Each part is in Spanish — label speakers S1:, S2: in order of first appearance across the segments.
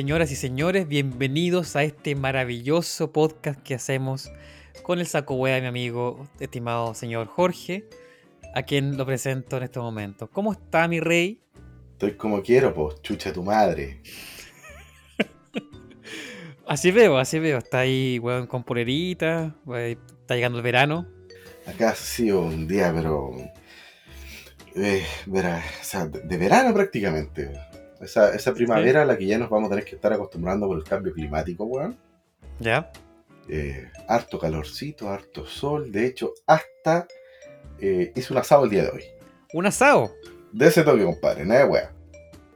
S1: señoras y señores, bienvenidos a este maravilloso podcast que hacemos con el saco de mi amigo, estimado señor Jorge, a quien lo presento en este momento. ¿Cómo está mi rey?
S2: Estoy como quiero, pues, chucha tu madre.
S1: Así veo, así veo. Está ahí, weón, con polerita, está llegando el verano.
S2: Acá ha sido un día, pero. eh, o sea, de verano prácticamente. Esa, esa primavera a la que ya nos vamos a tener que estar acostumbrando por el cambio climático, weón.
S1: ¿Ya?
S2: Eh, harto calorcito, harto sol. De hecho, hasta eh, hice un asado el día de hoy.
S1: Un asado.
S2: De ese toque, compadre, nada de weá.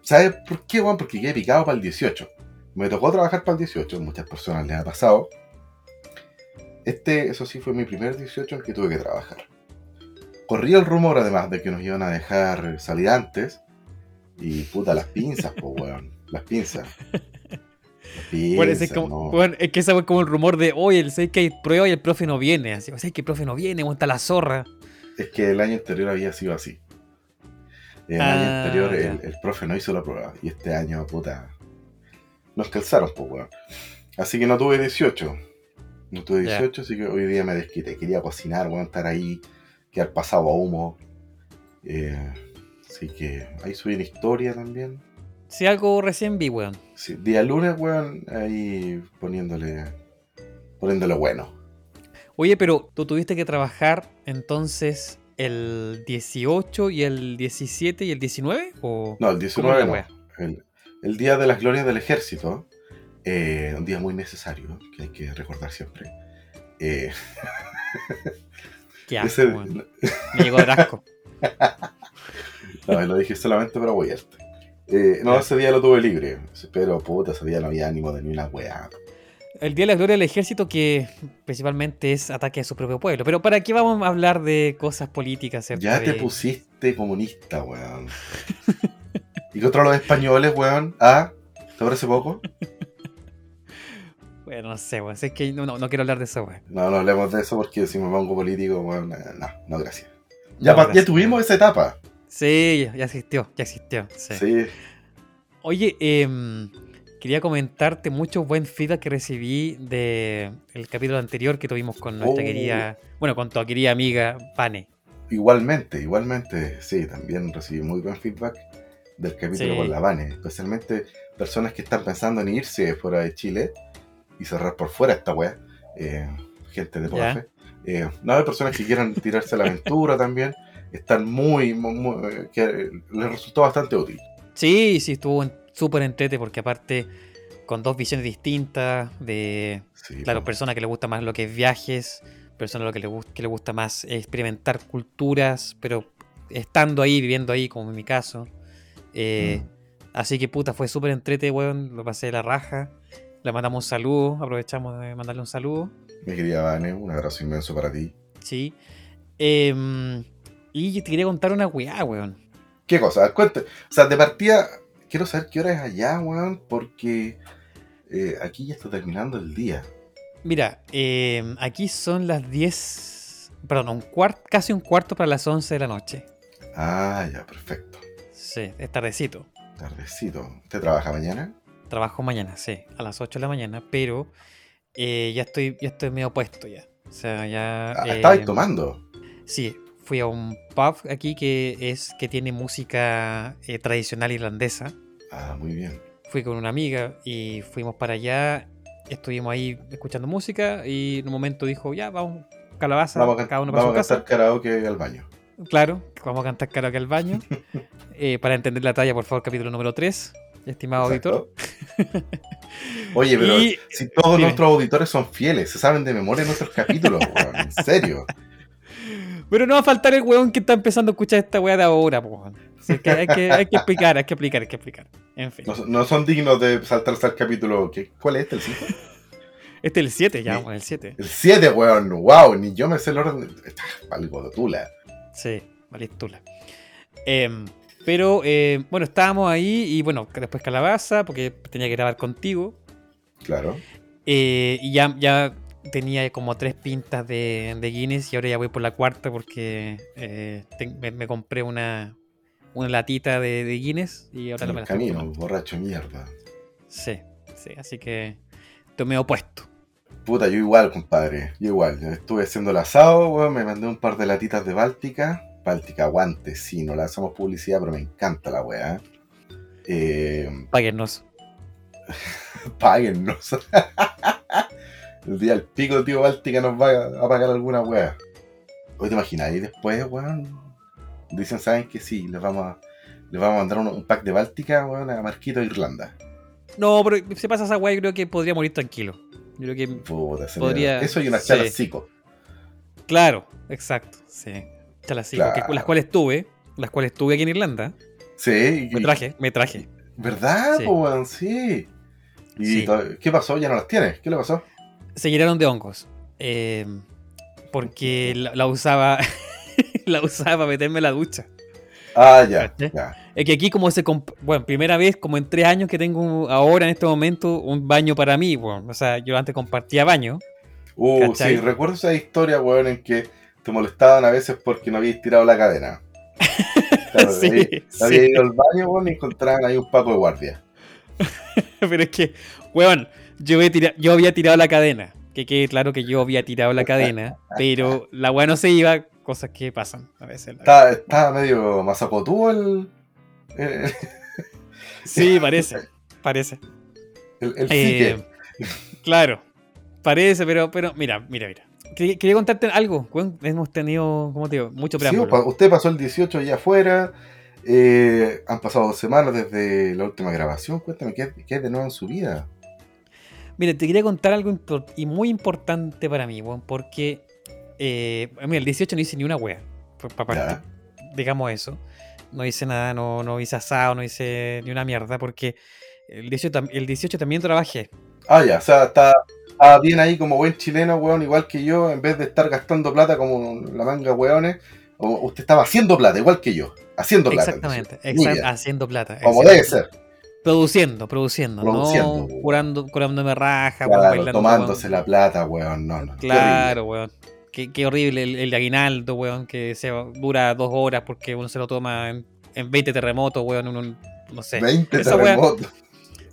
S2: ¿Sabes por qué, weón? Porque quedé picado para el 18. Me tocó trabajar para el 18, muchas personas les ha pasado. Este, eso sí, fue mi primer 18 en el que tuve que trabajar. Corría el rumor, además, de que nos iban a dejar salir antes. Y puta, las pinzas, pues, weón. Las pinzas. Las pinzas,
S1: Bueno, es, como,
S2: no.
S1: bueno, es que ese fue como el rumor de, oye, el sé que hay prueba y el profe no viene. Así, o sea, que el profe no viene, monta la zorra.
S2: Es que el año anterior había sido así. El
S1: Ah,
S2: año anterior
S1: ya.
S2: el, el profe no hizo la prueba. Y este año, puta, nos calzaron, pues, weón. Así que no tuve 18. No tuve
S1: Ya.
S2: 18, así que hoy día me desquité. Quería cocinar, weón, estar ahí, quedar pasado a humo. Eh, así que ahí subí una historia también.
S1: Si algo recién vi, weón.
S2: Sí, día lunes, weón, ahí poniéndole, poniéndole bueno.
S1: Oye, pero tú tuviste que trabajar entonces el 18 y el 17 y el 19? ¿O
S2: No, el
S1: cómo
S2: 19
S1: la
S2: no. El, el Día de las Glorias del Ejército, eh, un día muy necesario, que hay que recordar siempre. Eh,
S1: Qué asco,
S2: ese-.
S1: Me llegó de asco.
S2: no, lo dije solamente para apoyarte. Eh, no, ese día lo tuve libre, pero puta, ese día no había ánimo de ni una weá.
S1: El Día de la Gloria del Ejército que principalmente es ataque a su propio pueblo. Pero ¿para qué vamos a hablar de cosas políticas? acerca
S2: Ya te
S1: de-
S2: pusiste comunista, weón. ¿Y contra los españoles, weón? ¿Ah? ¿Te parece poco?
S1: Bueno, no sé, weón. Es que no, no, no quiero hablar de eso, weón.
S2: No, no hablemos de eso porque si me pongo político, weón, eh, no, no, gracias. Ya,
S1: No,
S2: pa- ya
S1: gracias.
S2: tuvimos esa etapa.
S1: Sí, ya, existió, ya existió. sí.
S2: Sí.
S1: Oye, em, quería comentarte mucho buen feedback que recibí de el capítulo anterior que tuvimos con nuestra
S2: Oh.
S1: querida, bueno, con tu querida amiga Pane.
S2: Igualmente, igualmente, sí, también recibí muy buen feedback del capítulo
S1: Sí.
S2: con la Vane, especialmente personas que están pensando en irse fuera de Chile y cerrar por fuera esta weá, eh, gente de poca fe. Eh, no hay personas que quieran tirarse a la aventura también, están muy, muy, muy- eh, que les resultó bastante útil.
S1: Sí, sí, estuvo súper entrete porque aparte con dos visiones distintas de,
S2: Sí,
S1: claro,
S2: po.
S1: personas que le gusta más lo que es viajes, personas lo que le, que le gusta más experimentar culturas, pero estando ahí, viviendo ahí, como en mi caso. Eh,
S2: Mm.
S1: Así que puta, fue súper entrete, weón, lo pasé de la raja. Le mandamos un saludo, aprovechamos de mandarle un saludo.
S2: Mi querida Vane, un abrazo inmenso para ti.
S1: Sí. Em, y te quería contar una weá, weón.
S2: ¿Qué cosa? Cuente. O sea, de partida, quiero saber qué hora es allá, weón, porque eh, aquí ya está terminando el día.
S1: Mira, em, aquí son las 10, perdón, un cuart, casi un cuarto para las 11 de la noche.
S2: Ah, ya, perfecto.
S1: Sí, es tardecito.
S2: Tardecito. ¿Usted trabaja mañana?
S1: Trabajo mañana, sí, a las 8 de la mañana, pero eh, ya estoy ya estoy medio puesto ya. O sea, ya...
S2: Ah,
S1: eh,
S2: estabais tomando.
S1: Sí, fui a un pub aquí que es que tiene música eh, tradicional irlandesa.
S2: Ah, muy bien.
S1: Fui con una amiga y fuimos para allá. Estuvimos ahí escuchando música y en un momento dijo, ya, vamos, calabaza,
S2: Vamos a,
S1: cada uno para
S2: vamos
S1: su
S2: a
S1: casa.
S2: cantar karaoke al baño.
S1: Claro, vamos a cantar karaoke al baño. Eh, para entender la talla, por favor, capítulo número 3, estimado auditor.
S2: Oye, pero
S1: Y-
S2: si todos
S1: dime.
S2: nuestros auditores son fieles, se saben de memoria nuestros capítulos, weón, en serio.
S1: Pero no va a faltar el weón que está empezando a escuchar esta weá de ahora, po, weón. Así que hay, que hay que explicar, hay que explicar, hay que explicar. En fin.
S2: No, son- no son dignos de saltarse al capítulo. ¿qué? ¿Cuál es este? ¿El 5?
S1: Este es el 7, ya el 7.
S2: El 7, weón. Wow, ni yo me sé el orden. Algo de tula.
S1: Sí, Valistula. Em, pero eh, bueno, estábamos ahí y bueno, después calabaza, porque tenía que grabar contigo.
S2: Claro.
S1: Eh, y ya, ya tenía como tres pintas de, de Guinness y ahora ya voy por la cuarta porque eh, me, me compré una, una latita de, de Guinness y ahora
S2: En
S1: me
S2: el
S1: la
S2: camino, borracho mierda.
S1: Sí, sí, así que tomé opuesto.
S2: Puta, yo igual, compadre. Yo igual. Yo estuve haciendo el asado, weón. Me mandé un par de latitas de Báltica. Báltica aguante, sí, no la hacemos publicidad, pero me encanta la weá. Eh,
S1: Páguennos.
S2: páguennos. el día del pico, tío Báltica nos va a pagar alguna weá. Hoy te imaginas, y después, weón, dicen, ¿saben que sí? Les vamos a, les vamos a mandar un, un pack de Báltica, weón, a Marquito de Irlanda.
S1: No, pero si pasa esa weá, yo creo que podría morir tranquilo. Yo creo que.
S2: Puta,
S1: Podría-
S2: Eso y una
S1: sí.
S2: charla psico.
S1: Claro, exacto. Sí.
S2: Claro.
S1: las cuales tuve, las cuales tuve aquí en Irlanda.
S2: Sí,
S1: Me traje, me traje.
S2: ¿Verdad,
S1: Sí.
S2: po? Sí. ¿Y
S1: Sí.
S2: qué pasó? ¿Ya no las tienes? ¿Qué le pasó?
S1: Se llenaron de hongos. Eh, porque la, la usaba. la usaba para meterme en la ducha.
S2: Ah, ya.
S1: Es que aquí como se... Bueno, primera vez como en tres años que tengo ahora en este momento un baño para mí. Bueno, o sea, yo antes compartía baño.
S2: Uh,
S1: ¿Cachai?
S2: sí, recuerdo esa historia, weón, en que te molestaban a veces porque no habías tirado la cadena. Claro,
S1: Sí,
S2: había-
S1: sí.
S2: había ido al baño, weón, y encontraban ahí un paco de guardia.
S1: Pero es que, weón, yo, había tira- yo había tirado la cadena. Que quede claro que yo había tirado la cadena. pero la weá no se iba. Cosas que pasan a veces.
S2: Estaba, estaba medio mazapotúo el,
S1: Sí, parece. Parece.
S2: el, el
S1: Eh, claro, parece, pero, pero mira, mira, mira. Quería, quería contarte algo. Hemos tenido, ¿cómo te digo? Mucho
S2: Sí,
S1: preámbulo.
S2: pa- usted pasó el 18 allá afuera. eh, han pasado dos semanas desde la última grabación. Cuéntame, ¿qué, qué hay de nuevo en su vida?
S1: Mira, te quería contar algo y muy importante para mí, weón, porque eh, mira, el 18 no hice ni una wea. Digamos eso. No hice nada, no, no hice asado, no hice ni una mierda, porque el 18, tam- el 18 también trabajé.
S2: Ah, ya, o sea, está, bien ahí como buen chileno, weón, igual que yo, en vez de estar gastando plata como la manga, weones, o- usted estaba haciendo plata, igual que yo, haciendo plata.
S1: Exactamente, exact- haciendo plata.
S2: como debe ser,
S1: Produciendo, produciendo,
S2: Produciendo,
S1: no
S2: weón.
S1: curando, curándome raja, weón,
S2: claro,
S1: bailando,
S2: tomándose
S1: weón.
S2: la plata, weón, no, no.
S1: Claro, weón. Qué, qué horrible el, el aguinaldo, weón, que se dura dos horas porque uno se lo toma en, en 20 terremotos, weón, en un- no sé.
S2: terrible. 20
S1: Esa
S2: terremotos.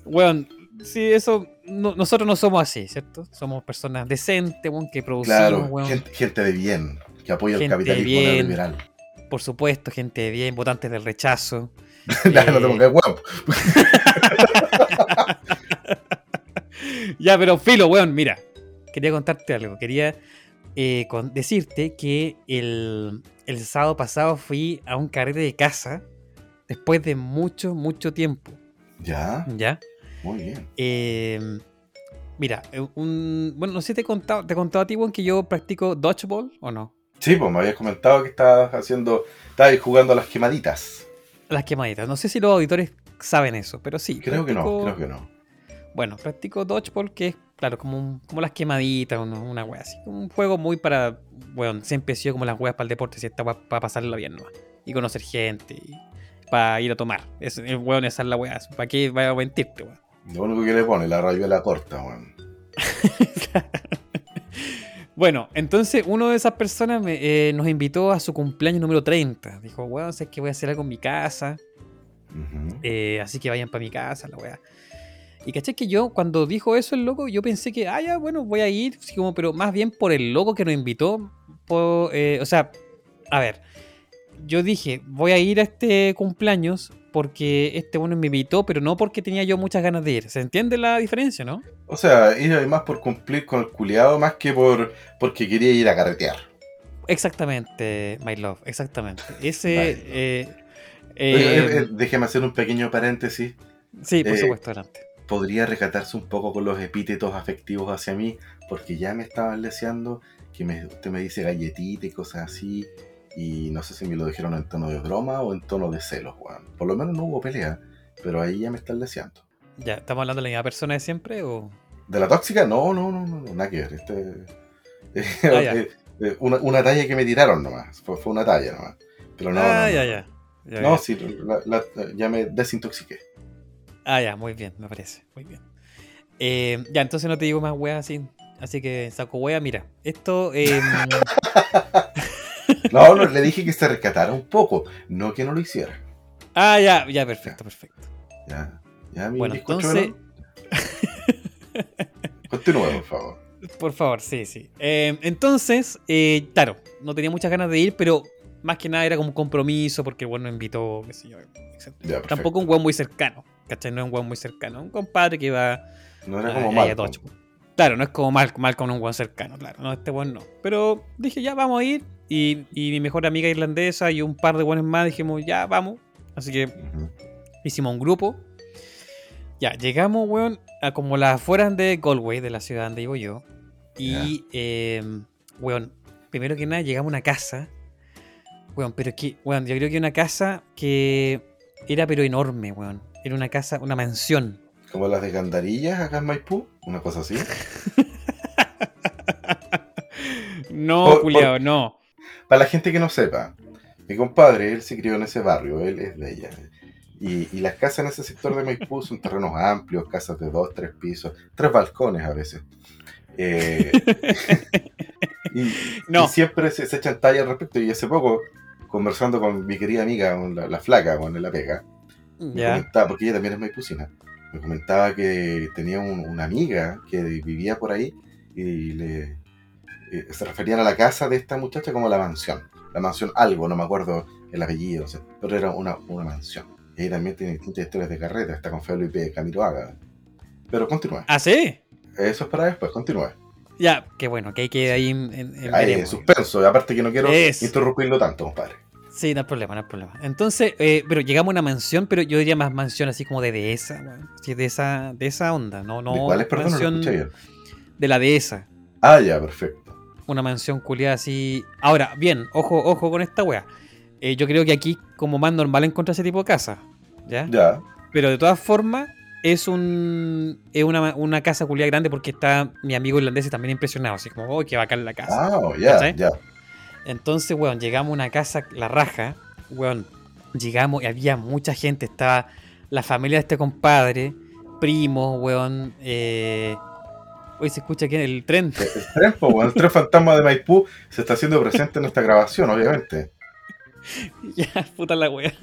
S1: Weón, sí, eso, no- nosotros no somos así, ¿cierto? Somos personas decentes, weón, que producimos,
S2: Claro,
S1: weón.
S2: gente, gente de bien, que apoya el capitalismo neoliberal.
S1: Por supuesto, gente de bien, votantes del rechazo.
S2: Ya, no te pongas weón.
S1: ya, pero filo, weón, mira. Quería contarte algo. Quería eh, con- decirte que el, el sábado pasado fui a un carrete de casa después de mucho, mucho tiempo.
S2: Ya,
S1: ¿Ya?
S2: muy bien.
S1: Eh, mira, eh, un, bueno, no sé si te he contado, te he contado a ti, weón, que yo practico dodgeball o no.
S2: Sí, pues me habías comentado que estabas haciendo, estabas jugando a las quemaditas.
S1: Las quemaditas. No sé si los auditores saben eso, pero sí.
S2: Creo que no, creo que no.
S1: Bueno, practico dodgeball, que es, claro, como, un- como las quemaditas, una, una wea así. Un juego muy para, bueno, siempre he sido como las weas para el deporte, si está para pasarla bien nomás. Y conocer gente, y para ir a tomar. Es, el weón, esa es la wea. ¿Para qué vaya a mentirte, weón?
S2: Lo único que le pone, la rayuela corta, weón.
S1: bueno, entonces uno de esas personas me, eh, nos invitó a su cumpleaños número 30. Dijo, weón, sé que voy a hacer algo en mi casa. Eh, así que vayan para mi casa, la weá. Y caché que yo, cuando dijo eso el loco, yo pensé que, ah, ya, bueno, voy a ir, como, pero más bien por el loco que nos invitó. por, eh, o sea, a ver, yo dije, voy a ir a este cumpleaños porque este bueno me invitó, pero no porque tenía yo muchas ganas de ir. ¿Se entiende la diferencia, no?
S2: O sea, iba más por cumplir con el culiado más que por porque quería ir a carretear.
S1: Exactamente, my love, exactamente. Ese. Eh, eh,
S2: eh, déjeme hacer un pequeño paréntesis.
S1: sí, por
S2: eh,
S1: supuesto, adelante.
S2: Podría recatarse un poco con los epítetos afectivos hacia mí, porque ya me estaban leseando que me- usted me dice galletita y cosas así, y no sé si me lo dijeron en tono de broma o en tono de celos, weón. Por lo menos no hubo pelea, pero ahí ya me están leseando.
S1: Ya, ¿estamos hablando de la misma persona de siempre o.?
S2: ¿De la tóxica? No, no, no, no, nada que ver. Este,
S1: Ah, ya.
S2: eh, eh, una, una talla que me tiraron nomás, fue, fue una talla nomás. Pero no,
S1: ah,
S2: no,
S1: ya, ya. Ya,
S2: No,
S1: ya.
S2: sí, la- la- ya me desintoxiqué.
S1: Ah, ya, muy bien, me parece. Muy bien. Eh, ya, entonces no te digo más weas así. Así que saco wea, mira. Esto. em,
S2: No, no, le dije que se rescatara un poco, no que no lo hiciera.
S1: ah, ya, ya, perfecto, perfecto.
S2: Ya, ya, mi
S1: Bueno, entonces.
S2: Continúa, por favor.
S1: Por favor, sí, sí. Eh, entonces, eh, claro, no tenía muchas ganas de ir, pero más que nada era como un compromiso porque el nos invitó, qué sé yo.
S2: Ya.
S1: Tampoco un weón muy cercano, ¿cachai? No es un weón muy cercano. Un compadre que va
S2: No era como mal.
S1: Claro, no es como mal, mal con un weón cercano, claro. No, este weón no. Pero dije, ya vamos a ir. Y, y mi mejor amiga irlandesa y un par de weones más dijimos, ya vamos. Así que hicimos un grupo. Ya, llegamos, weón, a como las afueras de Galway, de la ciudad donde vivo yo. Y, eh, weón, primero que nada llegamos a una casa. Weón, pero que, weón, yo creo que una casa que era pero enorme, weón. Era una casa, una mansión.
S2: Como las de Gandarillas acá en Maipú, una cosa así.
S1: No,
S2: Por-
S1: no.
S2: Para la gente que no sepa, mi compadre, él se crió en ese barrio, él es de ella. Y, y las casas en ese sector de Maipú son terrenos amplios, casas de dos, tres pisos, tres balcones a veces. Eh, y,
S1: No.
S2: y siempre se, se echan talla al respecto. Y hace poco, conversando con mi querida amiga, la, la flaca, con la pega, me
S1: Ya.
S2: comentaba, porque ella también es maipucina, me comentaba que tenía un- una amiga que vivía por ahí y le eh, se referían a la casa de esta muchacha como la mansión. La mansión algo, no me acuerdo el apellido, o sea, pero era una, una mansión. Y ahí también tiene distintas historias de carreta, está con Felipe Camiroaga. Pero continúa.
S1: ¿Ah, sí?
S2: Eso es para después, continúa.
S1: Ya, qué bueno, que hay que ahí en, en-
S2: Ahí,
S1: veremos.
S2: suspenso, aparte que no quiero
S1: Es.
S2: interrumpirlo tanto, compadre.
S1: Sí, no hay problema, no hay problema. Entonces, eh, pero llegamos a una mansión, pero yo diría más mansión así como de dehesa. Sí, de esa, de esa onda, no, no.
S2: ¿De cuál es, perdón? No lo escuché bien.
S1: de la dehesa.
S2: Ah, ya, perfecto.
S1: Una mansión culiada así. Ahora, bien, ojo, ojo con esta wea. Eh, yo creo que aquí, como más normal encontrar ese tipo de casa. ¿Ya?
S2: Ya,
S1: Pero de todas formas, es un es una, una casa culiada grande porque está mi amigo irlandés también impresionado. Así como, oh, qué bacán la casa.
S2: ah, ya,
S1: ¿Cachai?
S2: ya.
S1: Entonces, weón, llegamos a una casa, la raja, weón, llegamos y había mucha gente, estaba la familia de este compadre, primos, weón, eh... Hoy se escucha aquí en el tren.
S2: El tren, po, el tren fantasma de Maipú se está haciendo presente en esta grabación, obviamente.
S1: ya, puta la wea.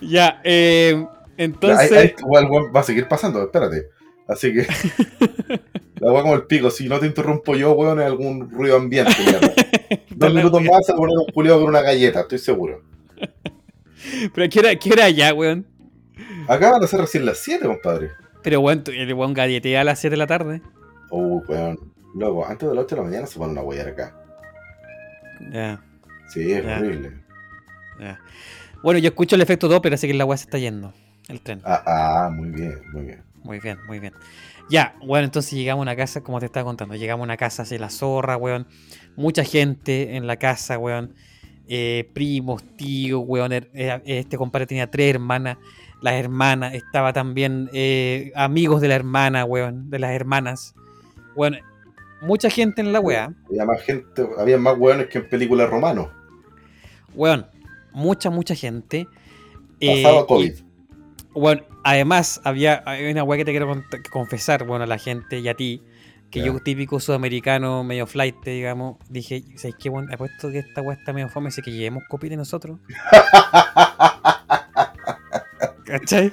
S1: ya, eh, entonces...
S2: Igual va a seguir pasando, espérate. Así que. la weá como el pico, si no te interrumpo yo, weón, es algún ruido ambiente, Dos minutos
S1: wea.
S2: más se poner un culiado con una galleta, estoy seguro.
S1: Pero ¿qué hora, qué hora ya, weón?
S2: Acá van a ser recién las 7, compadre.
S1: Pero weón, tú- el weón galletea a las 7 de la tarde.
S2: Uh, weón. Luego, antes de las 8 de la mañana se pone una huellar acá.
S1: Ya,
S2: Sí, es horrible.
S1: ya. Bueno, yo escucho el efecto Doppler, así que la weá se está yendo. El tren.
S2: Ah, ah, muy bien, muy bien.
S1: Muy bien, muy bien. Ya, bueno, entonces llegamos a una casa, como te estaba contando, llegamos a una casa así, la zorra, weón. Mucha gente en la casa, weón. Eh, primos, tíos, weón. Er- Este compadre tenía tres hermanas. Las hermanas, estaba también eh, amigos de la hermana, weón. De las hermanas. Weón, mucha gente en la weá.
S2: Había más gente, había más weones que en películas romanos.
S1: Weón, mucha, mucha gente. Eh,
S2: Pasaba
S1: y-
S2: COVID.
S1: Bueno, además había hay una weá que te quiero confesar, bueno, a la gente y a ti, que yo, típico sudamericano, medio flight, digamos, dije, ¿sabes qué? Bueno, apuesto que esta weá está medio fome, así que llevemos copete nosotros. ¿Cachai?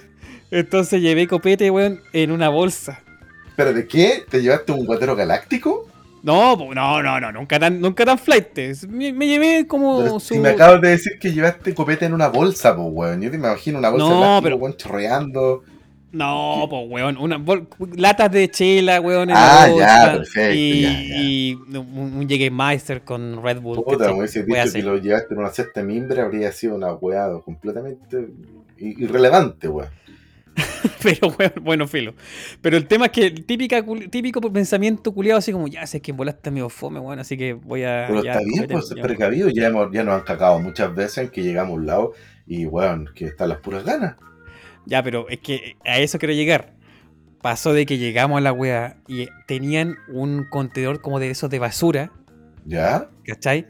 S1: Entonces llevé copete, weón, en una bolsa.
S2: Espérate, ¿qué? ¿Te llevaste un guatero galáctico?
S1: No, no, no, no, nunca tan, nunca tan flight. Me, me llevé como
S2: Pero
S1: su...
S2: Si me acabas de decir que llevaste copete en una bolsa, pues, weón. Yo te imagino una bolsa
S1: No,
S2: de plástico,
S1: pero-
S2: weón, chorreando.
S1: No, pues, weón, una bol- latas de chela, weón, en
S2: Ah,
S1: la
S2: ya,
S1: bolsa,
S2: perfecto,
S1: Y,
S2: ya, ya.
S1: y un, Jägermeister con Red Bull.
S2: Puta, me hubiese dicho que lo llevaste en una cesta de mimbre, habría sido una weá completamente irrelevante, weón.
S1: Pero, weón, bueno, filo. Pero el tema es que el típica, típico pensamiento culiado así como, ya sé que volaste medio fome, weón, así que voy a...
S2: Pero
S1: ya,
S2: está bien, pues,
S1: ya.
S2: precavido. Ya, hemos, ya nos han cagado muchas veces en que llegamos a un lado y, weón, que están las puras ganas.
S1: Ya, pero es que a eso quiero llegar. Pasó de que llegamos a la wea y tenían un contenedor como de esos de basura,
S2: ¿Ya?
S1: ¿cachai?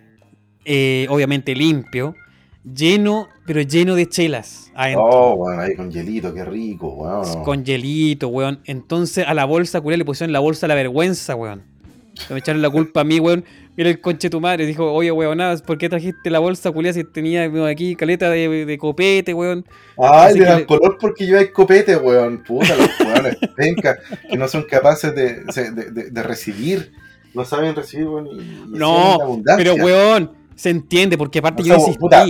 S1: Eh, obviamente limpio, lleno, pero lleno de chelas adentro.
S2: Oh, weón, ahí con hielito, qué rico, weón.
S1: Con hielito, weón. Entonces a la bolsa, culiao, le pusieron la bolsa de la vergüenza, weón. Me echaron la culpa a mí, weón. Mira el conche tu madre. Dijo, oye, weón, nada, ¿por qué trajiste la bolsa, culia, si tenía aquí caleta de, de copete, weón?
S2: Ay,
S1: Así
S2: le
S1: que
S2: dan
S1: le-
S2: color porque lleváis copete, weón. Puta, los weones penca, que no son capaces de, de, de- de recibir. No saben recibir, weón. y- y
S1: No. Pero, weón, se entiende, porque aparte
S2: O
S1: yo insistí.
S2: puta,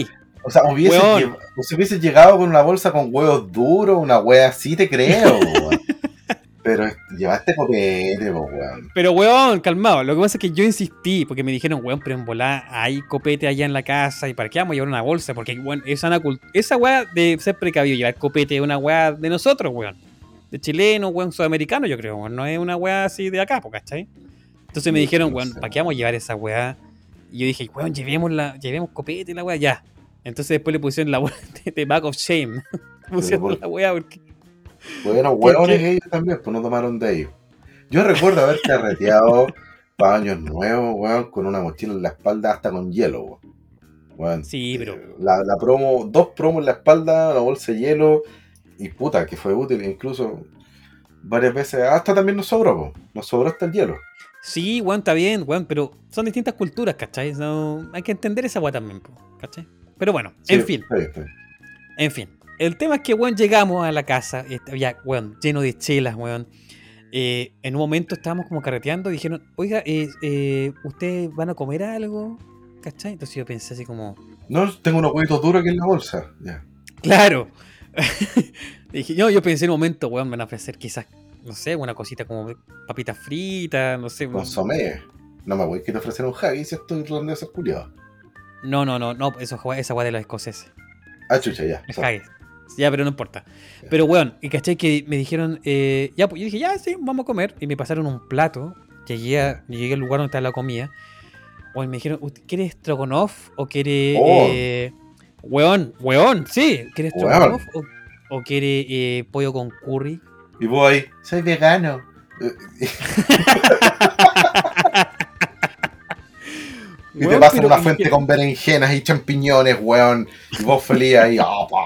S2: O sea, hubiese, lle- hubiese llegado con una bolsa con huevos duros, una wea así, te creo, weón. Pero llevaste copete, po, weón.
S1: Pero, weón, calmado. Lo que pasa es que yo insistí, porque me dijeron, weón, pero en volá hay copete allá en la casa, ¿y para qué vamos a llevar una bolsa? Porque, weón, esa, esa weá de ser precavido, llevar copete es una weá de nosotros, weón. De chileno, weón, sudamericano, yo creo, weón. No es una weá así de acá, po, ¿cachai? Entonces me dijeron, weón. ¿para qué vamos a llevar esa weá? Y yo dije, weón, llevémosla, llevemos copete la weá, ya. Entonces después le pusieron la weá de, Back of Shame. pusieron
S2: por-
S1: la weá porque.
S2: Bueno,
S1: ¿Por
S2: hueones ellos también, pues no tomaron de ellos. Yo recuerdo haber carreteado para años nuevos, weón, con una mochila en la espalda hasta con hielo, weón.
S1: Sí, pero-
S2: eh, La, la promo, dos promos en la espalda, una bolsa de hielo, y puta, que fue útil, incluso varias veces, hasta también nos sobró, po. nos sobró hasta el hielo.
S1: Sí, weón, está bien, weón, pero son distintas culturas, ¿cachai? No, hay que entender esa weá también, po, ¿cachai? Pero bueno,
S2: Sí,
S1: en fin, en fin. El tema es que, weón, llegamos a la casa, y había, weón, lleno de chelas, weón. Eh, en un momento estábamos como carreteando y dijeron, oiga, eh, eh, ¿ustedes van a comer algo? ¿Cachai? Entonces yo pensé así como,
S2: No, tengo unos huevitos duros aquí en la bolsa. Ya.
S1: claro. Dije, yo, yo pensé en un momento, weón, me van a ofrecer quizás, no sé, una cosita como papitas fritas, no sé.
S2: Consomé. No me voy a ofrecer un haggis si estoy irlandés culiado.
S1: No, no, no, no, eso, esa weá de los escoceses.
S2: Ah, chucha, ya. Sorry.
S1: Ya, pero no importa. Pero, weón, y caché que me dijeron, eh, ya, pues yo dije, ya, sí, vamos a comer. Y me pasaron un plato. Llegué, a- llegué al lugar donde estaba la comida. Weón, me dijeron, ¿usted quiere stroganoff o quiere.
S2: Oh.
S1: Eh, weón, weón, sí. ¿Quiere
S2: Weón.
S1: stroganoff o, o quiere eh, pollo con curry?
S2: Y ahí, soy vegano. Y te
S1: Weón,
S2: pasan
S1: pero-
S2: una fuente
S1: que-
S2: con berenjenas y champiñones, weón. Y vos feliz ahí, ah, pa,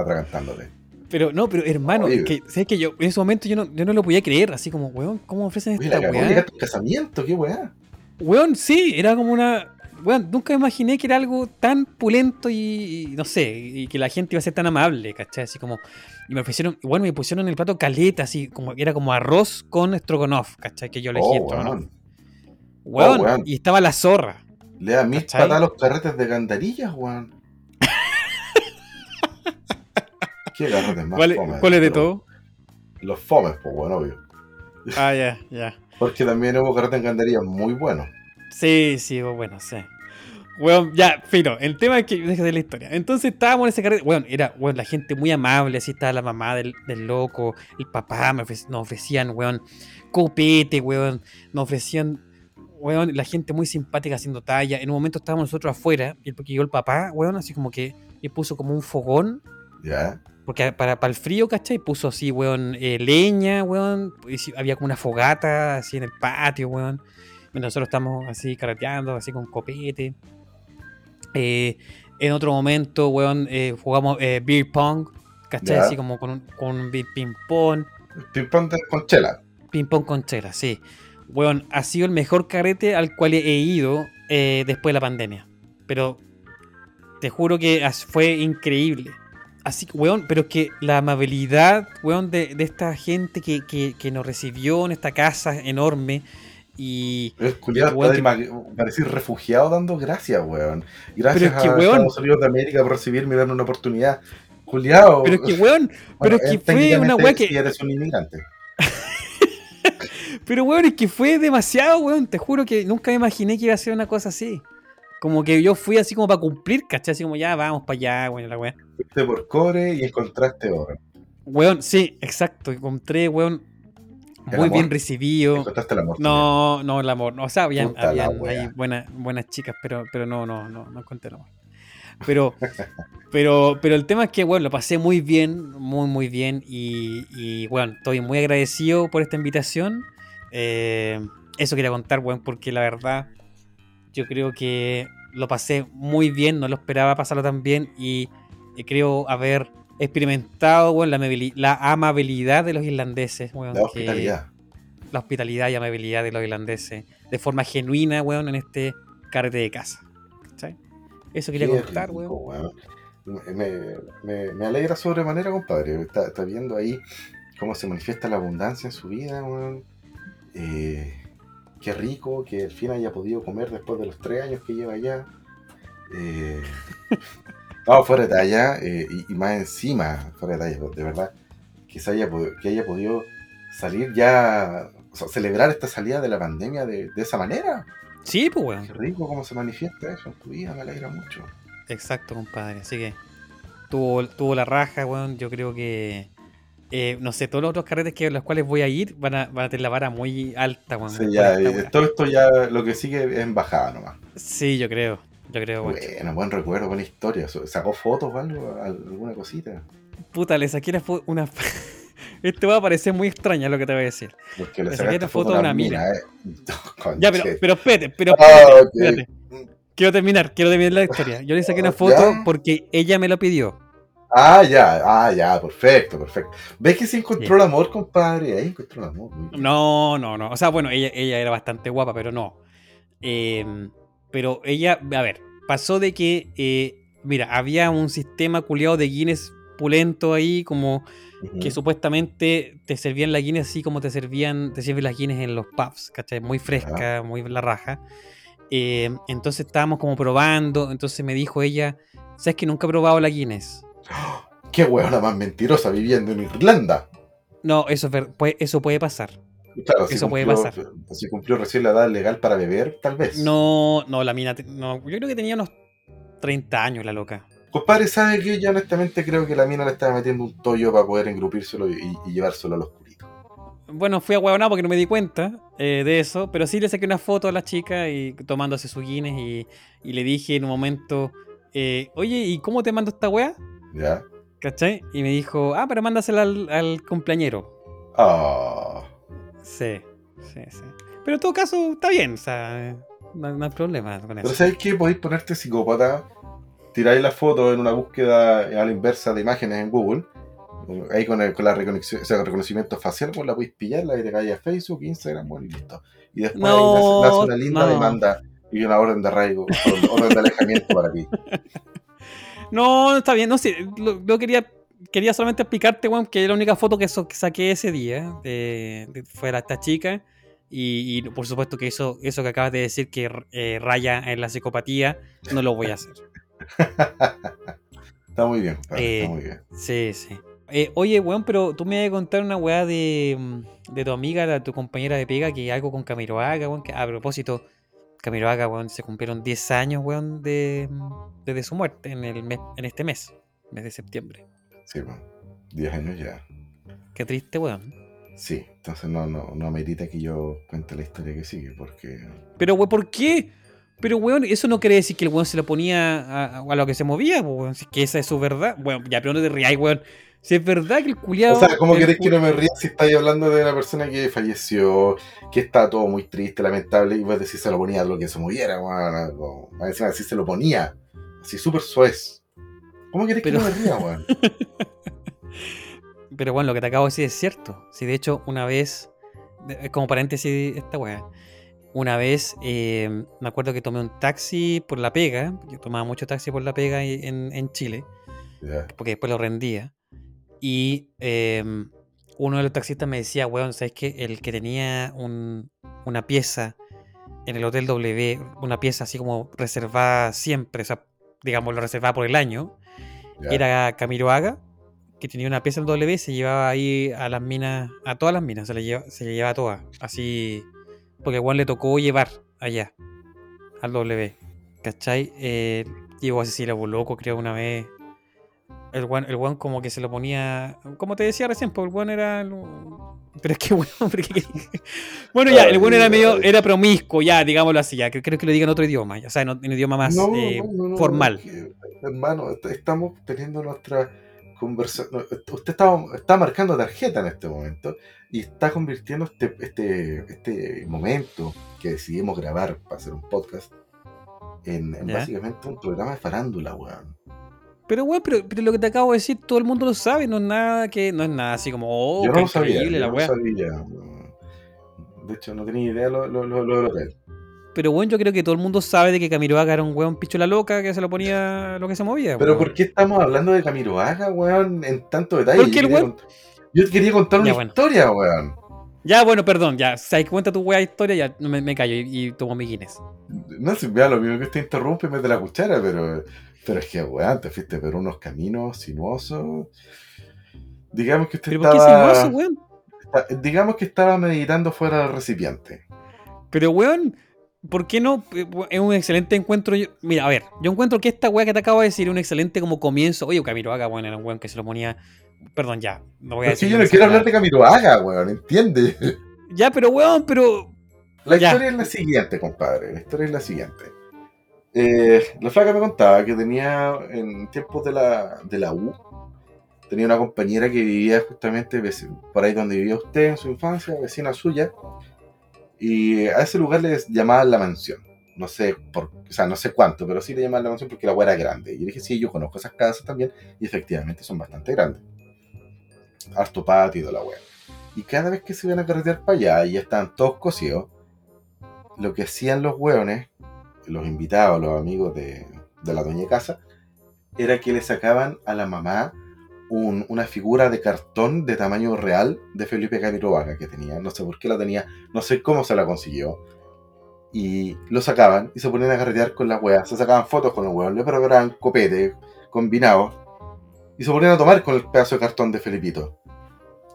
S2: atragantándote.
S1: Pero, no, pero hermano,
S2: Oye.
S1: que, ¿sabes que yo en ese momento yo no, yo no lo podía creer? Así como, weón, ¿cómo ofrecen esta
S2: cagó,
S1: weá?
S2: un casamiento, qué weá.
S1: Weón, sí, era como una. Weón, nunca me imaginé que era algo tan pulento y, y no sé, y que la gente iba a ser tan amable, ¿cachai? Así como. Y me ofrecieron, bueno, me pusieron en el plato caleta, así como era como arroz con stroganoff, ¿cachai? Que yo elegí
S2: Oh,
S1: stroganoff.
S2: weón.
S1: Weón,
S2: Oh, weón.
S1: y estaba la zorra.
S2: Le da mil
S1: ¿Cachai?
S2: patas a los carretes de gandarillas, weón. ¿Qué carretes más
S1: ¿Cuál,
S2: fomes?
S1: cuál es de todo?
S2: Los fomes, pues, weón, obvio.
S1: Ah, ya, ya.
S2: Porque también hubo carretes de gandarillas muy buenos.
S1: Sí, sí, bueno, sí. Weón, ya, fino. El tema es que deja de la historia. Entonces estábamos en ese carrete. Weón, era, weón, la gente muy amable. Así estaba la mamá del, del loco, el papá. Me nos ofrecían, weón, copete, weón. Nos ofrecían, weón, la gente muy simpática haciendo talla. En un momento estábamos nosotros afuera. Y porque llegó el papá, weón, así como que le puso como un fogón.
S2: ¿Ya?
S1: Porque para, para el frío, ¿cachai? Puso así, weón, eh, leña, weón. y había como una fogata así en el patio, weón. Y nosotros estamos así carreteando, así con copete. Eh, en otro momento, weón, eh, jugamos eh, beer pong, ¿cachai?
S2: Ya.
S1: Así como con un, con ping pong.
S2: Ping pong de- con chela.
S1: Ping pong con chela, sí. Weón, ha sido el mejor carrete al cual he ido eh, después de la pandemia. Pero te juro que fue increíble. Así que, weón, pero es que la amabilidad, weón, de, de esta gente que, que- que nos recibió en esta casa enorme. Y.
S2: El culiado parecer refugiado dando gracias, weón. Gracias
S1: Pero es que,
S2: a
S1: weón-
S2: Estados Unidos de América por recibirme y darme una oportunidad. Culiado.
S1: Pero es que, weón, pero es que fue una weá que-
S2: eres un inmigrante.
S1: Pero weón, es que fue demasiado, weón. Te juro que nunca me imaginé que iba a ser una cosa así. Como que yo fui así como para cumplir, ¿cachai? Así como ya vamos para allá, weón, la weá.
S2: Fuiste por cobre y encontraste oro.
S1: Weón, sí, exacto. Encontré, weón,
S2: El
S1: muy
S2: amor.
S1: bien recibido.
S2: Encontraste el amor.
S1: No, no, el amor. no, O sea, habían, habían ahí buenas, buenas chicas, pero, pero no, no, no, no encontré el amor. Pero, pero, pero el tema es que, bueno, lo pasé muy bien, muy, muy bien. Y, y bueno, estoy muy agradecido por esta invitación. Eh, eso quería contar, bueno, porque la verdad, yo creo que lo pasé muy bien, no lo esperaba pasarlo tan bien. Y, creo haber experimentado, bueno, la, la amabilidad de los irlandeses, bueno,
S2: La
S1: que-
S2: hospitalidad.
S1: la hospitalidad y amabilidad de los irlandeses de forma genuina, weón, en este carrete de casa. ¿Cachai? Eso quería
S2: Qué
S1: contar,
S2: rico,
S1: weón.
S2: weón. Me, me, me alegra sobremanera, compadre. Está, está viendo ahí cómo se manifiesta la abundancia en su vida, weón. Eh, qué rico que al fin haya podido comer después de los tres años que lleva allá. Eh, no, fuera de talla, eh, y, y más encima, fuera de talla, de verdad, que, se haya, que haya podido salir ya, o sea, celebrar esta salida de la pandemia de, de esa manera.
S1: Sí, pues, weón.
S2: Qué rico cómo se manifiesta eso en tu vida, me alegra mucho.
S1: Exacto, compadre. Así que tuvo, tuvo la raja, weón. Yo creo que. Eh, no sé, todos los otros carretes que los cuales voy a ir van a, van a tener la vara muy alta, weón.
S2: Sí, ya, todo esto ya lo que sigue es embajada nomás.
S1: Sí, yo creo. Yo creo.
S2: Bueno, buen recuerdo, buena historia. ¿Sacó fotos o algo? Al- ¿Alguna cosita?
S1: Puta, le saqué una. Esto va a parecer muy extraña lo que te voy a decir.
S2: Porque le
S1: saqué la
S2: foto
S1: foto
S2: a una
S1: una
S2: mina, eh.
S1: Ya, pero, pero espérate, pero
S2: Ah,
S1: espérate. Quiero terminar, quiero terminar la historia. Yo le saqué una
S2: ¿Ya?
S1: foto porque ella me lo pidió.
S2: Ah, ya, ah, ya, perfecto, perfecto. ¿Ves que se encontró el amor, compadre? Ahí encontró el amor.
S1: No, no, no. O sea, bueno, ella, ella era bastante guapa, pero no. Eh, pero ella, a ver, pasó de que, eh, mira, había un sistema culiado de Guinness pulento ahí, como
S2: Ujú.
S1: que supuestamente te servían la Guinness así como te servían, te sirven las Guinness en los pubs, ¿cachai? Muy fresca, muy la raja. Eh, entonces estábamos como probando, entonces me dijo ella, ¿sabes que nunca he probado la Guinness?
S2: Qué huevona más mentirosa viviendo en Irlanda.
S1: No, eso, puede- eso puede pasar.
S2: Claro,
S1: Eso puede pasar.
S2: Si cumplió recién la edad legal para beber, tal vez.
S1: No, no, la mina, no, yo creo que tenía unos 30 años la loca.
S2: Compadre, ¿sabe que Yo honestamente creo que la mina le estaba metiendo un tollo para poder engrupírselo y, y llevárselo al oscurito.
S1: Bueno, fui a huevonao porque no me di cuenta eh, de eso, pero sí le saqué una foto a la chica y tomándose su Guinness y, y le dije en un momento, eh, oye, ¿y cómo te mando esta wea?
S2: ¿Ya?
S1: ¿Cachai? Y me dijo, ah, pero mándasela al, al cumpleañero.
S2: Ah.
S1: Sí, sí, sí. Pero en todo caso, está bien, o sea, no, no hay problema con
S2: Pero
S1: eso.
S2: ¿sabes qué? Podéis ponerte psicópata, tiráis la foto en una búsqueda a la inversa de imágenes en Google, ahí con, el, con la reconexión, o sea, el reconocimiento facial, pues la podéis pillar, la agregáis a Facebook, Instagram, bueno, y listo. Y después ahí
S1: No,
S2: le hace- le hace una linda
S1: no.
S2: demanda y una orden de arraigo, orden de alejamiento para ti.
S1: No, está bien, no sé, lo, lo quería, quería solamente explicarte, weón, que la única foto que, so- que saqué ese día de, de- fue la esta chica. Y, y por supuesto que eso, eso que acabas de decir que eh, raya en la psicopatía, no lo voy a hacer.
S2: Está muy bien, compadre,
S1: Eh,
S2: está muy bien.
S1: Sí, sí. Eh, oye, weón, pero tú me vas a contar una weá de, de tu amiga, de tu compañera de pega, que algo con Camiroaga, weón, que a propósito, Camiroaga, weón, se cumplieron 10 años, weón, de, desde su muerte en, el mes, en este mes, mes de septiembre.
S2: Sí, pues, 10 años ya.
S1: Qué triste, weón.
S2: Sí, entonces no, no, no amerita que yo cuente la historia que sigue, porque
S1: Pero, weón, ¿por qué? Pero, weón, eso no quiere decir que el weón se lo ponía a, a lo que se movía, weón. Si es que esa es su verdad. Weón, ya, pero no te rías, weón. Si es verdad que el culiado.
S2: O sea, ¿cómo querés que no me ría si estáis hablando de una persona que falleció, que está todo muy triste, lamentable, y vos decís se lo ponía a lo que se moviera, weón? encima así se lo ponía, así súper suez. ¿Cómo querés
S1: Pero-
S2: que no me ría, weón?
S1: Pero bueno, lo que te acabo de decir es cierto. Si de hecho, una vez, de- como paréntesis esta weá, una vez eh, me acuerdo que tomé un taxi por la pega, yo tomaba mucho taxi por la pega en, en Chile, porque después lo rendía, y eh, uno de los taxistas me decía, weón, ¿sabes qué? El que tenía un- una pieza en el Hotel W, una pieza así como reservada siempre, o sea, digamos, lo reservada por el año,
S2: ya.
S1: era Camiroaga, que tenía una pieza en W, se llevaba ahí a las minas, a todas las minas, se le lleva, se le llevaba a todas, así, porque igual le tocó llevar allá, al W, ¿cachai? Eh, llegó así, se le voló loco, creo, una vez. El guan, el guan como que se lo ponía, como te decía recién, pues el guan era... Pero es que, bueno, bueno ya, el guan era medio, era promiscuo, ya, digámoslo así, ya, creo que lo diga en otro idioma, ya, o sea, en, un idioma más
S2: No,
S1: eh,
S2: no, no, no,
S1: formal.
S2: hermano, est- estamos teniendo nuestra conversación. Usted está, está marcando tarjeta en este momento y está convirtiendo este, este, este momento que decidimos grabar para hacer un podcast en, en básicamente un programa de farándula, weón.
S1: Pero, weón, pero, pero lo que te acabo de decir, todo el mundo lo sabe, no es nada que, no es nada así como, oh,
S2: yo no lo sabía,
S1: increíble
S2: yo
S1: la
S2: no
S1: weá.
S2: sabía. weón. De hecho, no tenía idea lo, lo, lo, lo del hotel.
S1: Pero bueno, yo creo que todo el mundo sabe de que Camiroaga era un weón pichola loca que se lo ponía lo que se movía.
S2: Pero
S1: weón.
S2: ¿por qué estamos hablando de Camiroaga, weón, en tanto detalle?
S1: Porque
S2: Yo
S1: el weón-
S2: Yo quería contar una
S1: Ya, bueno.
S2: historia, weón.
S1: Ya, bueno, perdón, ya. Si cuenta tu weá historia, ya me, me callo y, y tomo mi Guinness.
S2: No sé, vea lo mismo que usted interrumpe y mete la cuchara, pero, pero es que, weón, te fuiste por unos caminos sinuosos. Digamos que usted
S1: ¿Pero por qué
S2: estaba.
S1: sinuoso, weón?
S2: Digamos que estaba meditando fuera del recipiente.
S1: Pero, weón, ¿por qué no? Eh, Es un excelente encuentro. yo- Mira, a ver, yo encuentro que esta weá que te acabo de decir es un excelente como comienzo. Oye, Camiroaga, weón, era un weón que se lo ponía. Perdón, ya. No voy a
S2: Es que
S1: decir
S2: yo no quiero hablar de Camiroaga, weón, ¿entiende?
S1: Ya, pero, weón, pero.
S2: La
S1: Ya.
S2: historia es la siguiente, compadre. La historia es la siguiente. Eh, la flaca me contaba que tenía en tiempos de la, de la U, tenía una compañera que vivía justamente por ahí donde vivía usted en su infancia, vecina suya, y a ese lugar le llamaban la mansión. No sé por, o sea, no sé cuánto, pero sí le llamaban la mansión porque la weá era grande. Y dije, sí, yo conozco esas casas también, y efectivamente son bastante grandes. Harto patio toda la weá. Y cada vez que se iban a carretear para allá y ya estaban todos cosidos, lo que hacían los hueones, los invitados, los amigos de, de la doña casa, era que le sacaban a la mamá un- una figura de cartón de tamaño real de Felipe Camiroaga que tenía. No sé por qué la tenía, no sé cómo se la consiguió. Y lo sacaban y se ponían a carretear con las weas. Se sacaban fotos con los hueones, le preparaban copete combinados y se ponían a tomar con el pedazo de cartón de Felipito.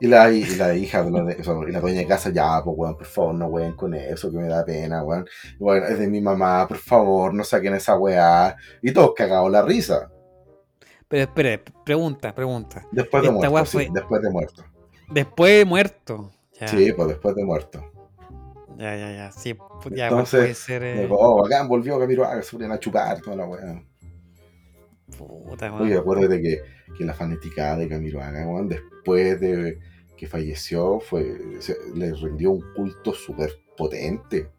S2: Y la, y la hija, de la, y la dueña de casa, ya, pues, weón, por favor, no weón con eso, que me da pena, weón. Bueno, es de mi mamá, por favor, no saquen esa weá. Y todos cagados la risa.
S1: Pero espere, pregunta, pregunta.
S2: Después de
S1: Esta
S2: muerto, sí,
S1: fue-
S2: después de muerto.
S1: Después de muerto. Ya,
S2: Sí, pues después de muerto.
S1: ya, ya, ya. Sí, pu- ya,
S2: Entonces,
S1: puede ser. eh,
S2: oh, bacán, volvió Camiroaga, se ponían a chupar toda la weá.
S1: puta, weón.
S2: Oye, acuérdate que, que la fanaticada de Camiroaga, weón, después de que falleció, fue, le rindió un culto súper potente.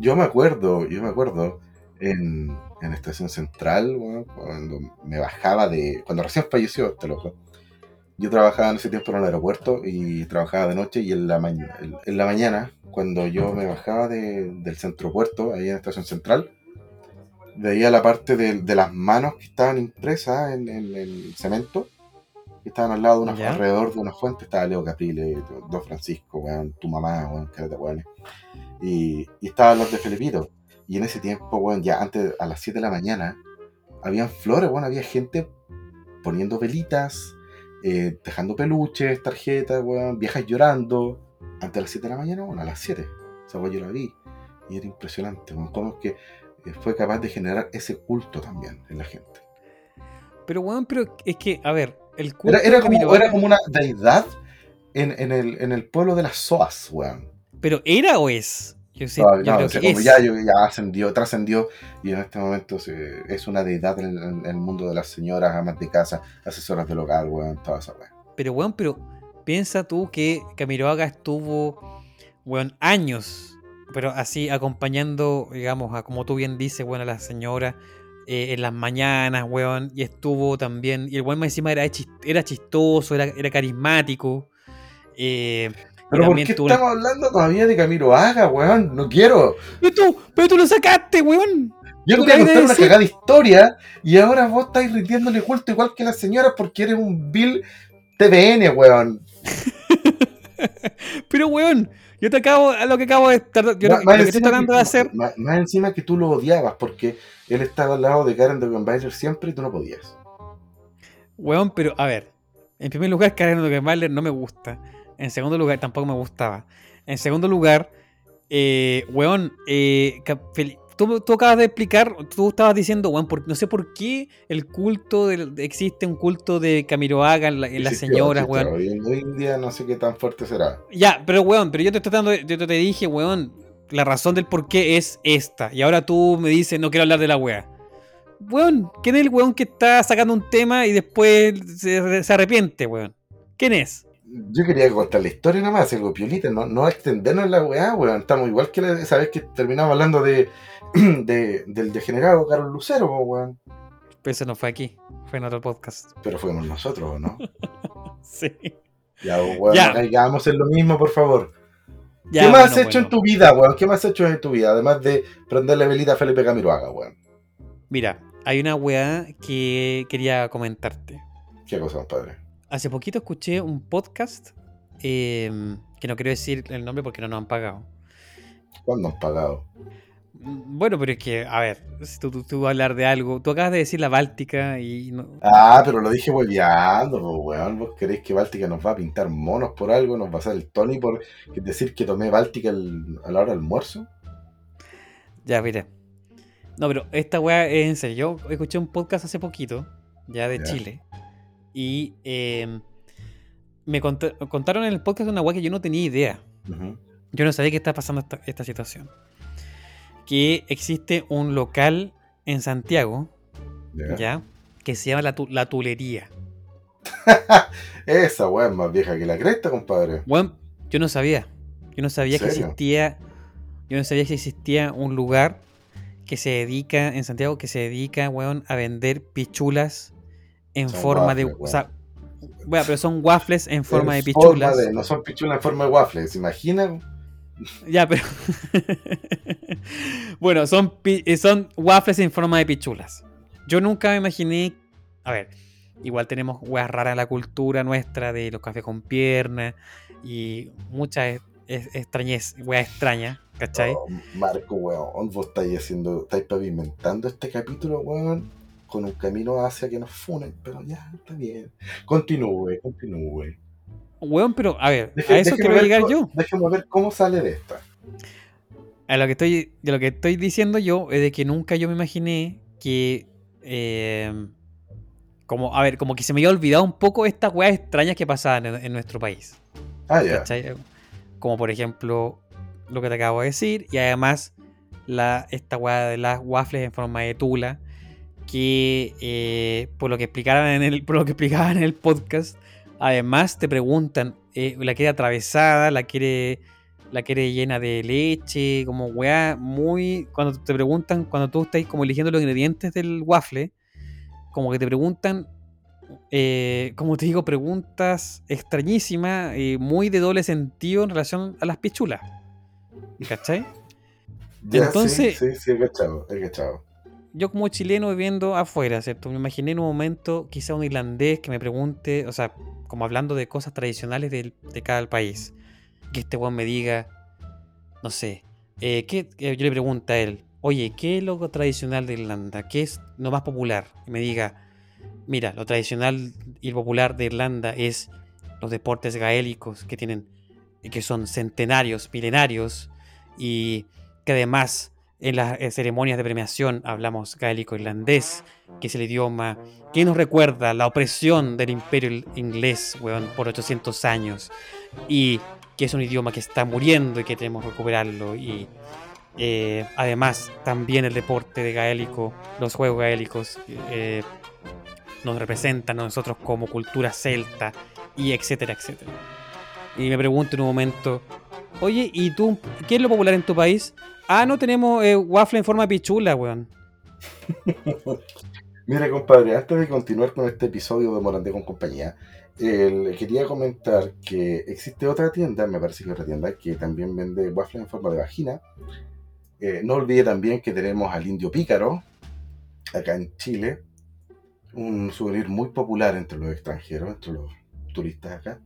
S2: Yo me acuerdo, yo me acuerdo en, en Estación Central, cuando me bajaba de. Cuando recién falleció este loco. Yo trabajaba en ese tiempo en el aeropuerto y trabajaba de noche y en la, en- la mañana, cuando yo me bajaba de- del centro puerto, ahí en Estación Central, veía la parte de, las manos que estaban impresas en el cemento, que estaban al lado de una, alrededor de una fuente, estaba Leo Caprile, Don Francisco, weón, tu mamá, weón, de weones. Y, y estaban los de Felipito. Y en ese tiempo, weón, ya antes, a las 7 de la mañana, habían flores, weón, había gente poniendo velitas, eh, dejando peluches, tarjetas, weón, viejas llorando. Antes de las 7 de la mañana, bueno, a las 7. Esa weón yo la vi. Y era impresionante, weón, cómo es que eh, fue capaz de generar ese culto también en la gente.
S1: Pero, weón, pero es que, a ver, el culto
S2: Era, como, era como una deidad en, en el, en el pueblo de las Soas, weón.
S1: Pero ¿era o es? Yo, sí,
S2: No,
S1: yo
S2: no,
S1: creo
S2: o sea,
S1: que
S2: como
S1: es.
S2: ya, ya ascendió, trascendió y en este momento se- es una deidad en, el mundo de las señoras, amas de casa, asesoras del hogar, weón, toda esa weón.
S1: Pero, weón, pero piensa tú que Camiroaga estuvo, weón, años, pero así acompañando, digamos, a como tú bien dices, weón, a la señora eh, en las mañanas, weón, y estuvo también, y el weón más encima era, chis- era chistoso, era, era carismático. eh,
S2: Pero ¿por qué estamos hablando todavía de Camilo Haga, weón? No quiero.
S1: Pero tú, pero tú lo sacaste, weón.
S2: Yo quería contar una cagada historia y ahora vos estáis rindiéndole culto igual que las señoras porque eres un Bill TVN, weón.
S1: Pero, weón, yo te acabo, lo que acabo de estar, yo
S2: más
S1: lo que estoy tratando
S2: que-
S1: de hacer,
S2: Más, más encima que tú lo odiabas porque él estaba al lado de Karen Bailer siempre y tú no podías.
S1: weón, pero, a ver, en primer lugar, Karen Dogenbailer no me gusta. En segundo lugar, tampoco me gustaba. En segundo lugar, eh, weón, eh, tú, tú acabas de explicar, tú estabas diciendo, weón, por- no sé por qué el culto, del- existe un culto de Camiroaga en, la- en las señoras, weón.
S2: Hoy en- día no sé qué tan fuerte será.
S1: Ya, pero weón, pero yo te estoy tratando, de- yo te dije, weón, la razón del por qué es esta. Y ahora tú me dices, no quiero hablar de la wea. Weón, ¿quién es el weón que está sacando un tema y después se, se arrepiente, weón? ¿Quién es?
S2: Yo quería contar la historia nada más, algo piolita, no, no extendernos en la weá, weón. Estamos igual que la- esa vez que terminamos hablando de, de- del degenerado Carlos Lucero, weón.
S1: Pero eso no fue aquí, fue en otro podcast.
S2: Pero fuimos nosotros, ¿o ¿no?
S1: Sí.
S2: Ya, weón,
S1: Ya.
S2: caigamos en lo mismo, por favor. ¿Qué más has hecho en tu vida, weón? ¿Qué más has hecho en tu vida? Además de prenderle velita a Felipe Camiroaga, weón.
S1: Mira, hay una weá que quería comentarte.
S2: ¿Qué cosa, compadre?
S1: Hace poquito escuché un podcast em, que no quiero decir el nombre porque no nos han pagado.
S2: ¿Cuándo han pagado?
S1: Mm, bueno, pero es que, a ver, si tú, tú, vas a hablar de algo, tú acabas de decir la Báltica y no...
S2: Ah, pero lo dije volviendo, weón. ¿Vos queréis que Báltica nos va a pintar monos por algo? ¿Nos va a hacer el Tony por decir que tomé Báltica a la hora del almuerzo?
S1: Ya, mire. No, pero esta weá es en serio. Yo escuché un podcast hace poquito, ya de Chile, y em, me contaron en el podcast una weá que yo no tenía idea. Yo no sabía que estaba pasando esta situación que existe un local en Santiago, ¿ya? Que se llama La, la Tulería.
S2: Esa weá es más vieja que la cresta, compadre.
S1: Bueno, yo no sabía. Yo no sabía que existía. Yo no sabía que existía un lugar que se dedica, en Santiago, que se dedica, weón, a vender pichulas en forma de. O sea, bueno, pero son waffles en forma de pichulas.
S2: no son pichulas en forma de waffles, ¿se imaginan?
S1: Ya, pero. bueno, son, eh, son waffles en forma de pichulas. Yo nunca me imaginé. A ver, igual tenemos weas raras en la cultura nuestra de los cafés con piernas y muchas extrañez, weas extrañas, ¿cachai? Oh,
S2: Marco, weón, vos estáis haciendo, estáis pavimentando este capítulo, weón, con un camino hacia que nos funen, pero ya, está bien. Continúe, continúe.
S1: Weón, pero a ver, a eso quiero llegar yo.
S2: Déjame ver cómo sale de esta.
S1: A lo que estoy, de lo que estoy diciendo yo es de que nunca yo me imaginé que. Eh, como, a ver, como que se me había olvidado un poco estas weas extrañas que pasaban en, nuestro país.
S2: Ah, ya.
S1: Como por ejemplo lo que te acabo de decir. Y además la, esta wea de las waffles en forma de tula. Que eh, por lo que explicaban en el, por lo que explicaban en el podcast Además te preguntan, eh, la quiere atravesada, la quiere, la quiere llena de leche, como weá, muy... Cuando te preguntan, cuando tú estás como eligiendo los ingredientes del waffle, como que te preguntan, eh, como te digo, preguntas extrañísimas, y muy de doble sentido en relación a las pichulas. ¿Cachai?
S2: Entonces, sí, sí, sí, cachado, cachado
S1: yo como chileno viviendo afuera, ¿cierto? Me imaginé en un momento quizá un irlandés que me pregunte, o sea, como hablando de cosas tradicionales de, cada país, que este weón me diga, no sé, eh, ¿qué, yo le pregunto a él, oye, ¿qué es lo tradicional de Irlanda? ¿Qué es lo más popular? Y me diga, mira, lo tradicional y popular de Irlanda es los deportes gaélicos que tienen, que son centenarios, milenarios, y que además en las eh, ceremonias de premiación hablamos gaélico-irlandés, que es el idioma que nos recuerda la opresión del imperio inglés por 800 años y que es un idioma que está muriendo y que tenemos que recuperarlo. Y eh, además también el deporte de gaélico, los juegos gaélicos, eh, nos representan a nosotros como cultura celta y etcétera, etcétera. Y me pregunto en un momento, oye, ¿y tú qué es lo popular en tu país? Ah, no tenemos eh, waffle en forma de pichula, weón.
S2: Mira, compadre, antes de continuar con este episodio de Morandé con compañía, quería comentar que existe otra tienda, me parece que otra tienda, que también vende waffles en forma de vagina. Eh, no olvide también que tenemos al indio pícaro, acá en Chile, un souvenir muy popular entre los extranjeros, entre los turistas acá.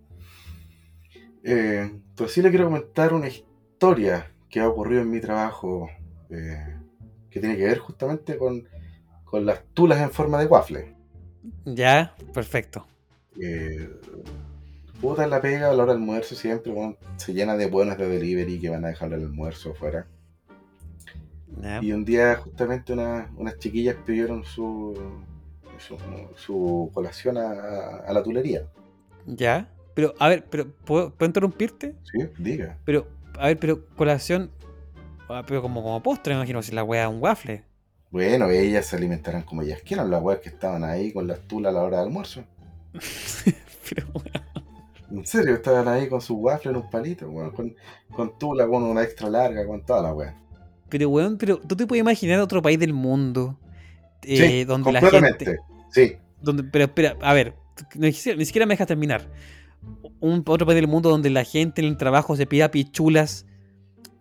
S2: Eh, pues sí le quiero comentar una historia que ha ocurrido en mi trabajo eh, que tiene que ver justamente con, las tulas en forma de waffle.
S1: Ya, perfecto.
S2: Eh, puta la pega a la hora del almuerzo siempre, se llena de buenos de delivery que van a dejar el almuerzo afuera. Y un día justamente unas chiquillas pidieron su, su, colación a, la tulería.
S1: Ya, pero a ver, pero ¿puedo, ¿puedo interrumpirte?
S2: Sí, diga.
S1: Pero a ver, pero colación. Ah, pero como, como postre, me imagino, si la wea un waffle.
S2: Bueno, ellas se alimentarán como ellas quieran, las weas que estaban ahí con las tulas a la hora de almuerzo. pero En serio, estaban ahí con su waffle en un palito, weón, con, con tula, con una extra larga, con toda la wea.
S1: Pero weón, pero tú te puedes imaginar otro país del mundo
S2: eh, donde la gente. Sí.
S1: Donde, pero espera, a ver, ni siquiera, ni siquiera me dejas terminar un, otro país del mundo donde la gente en el trabajo se pida pichulas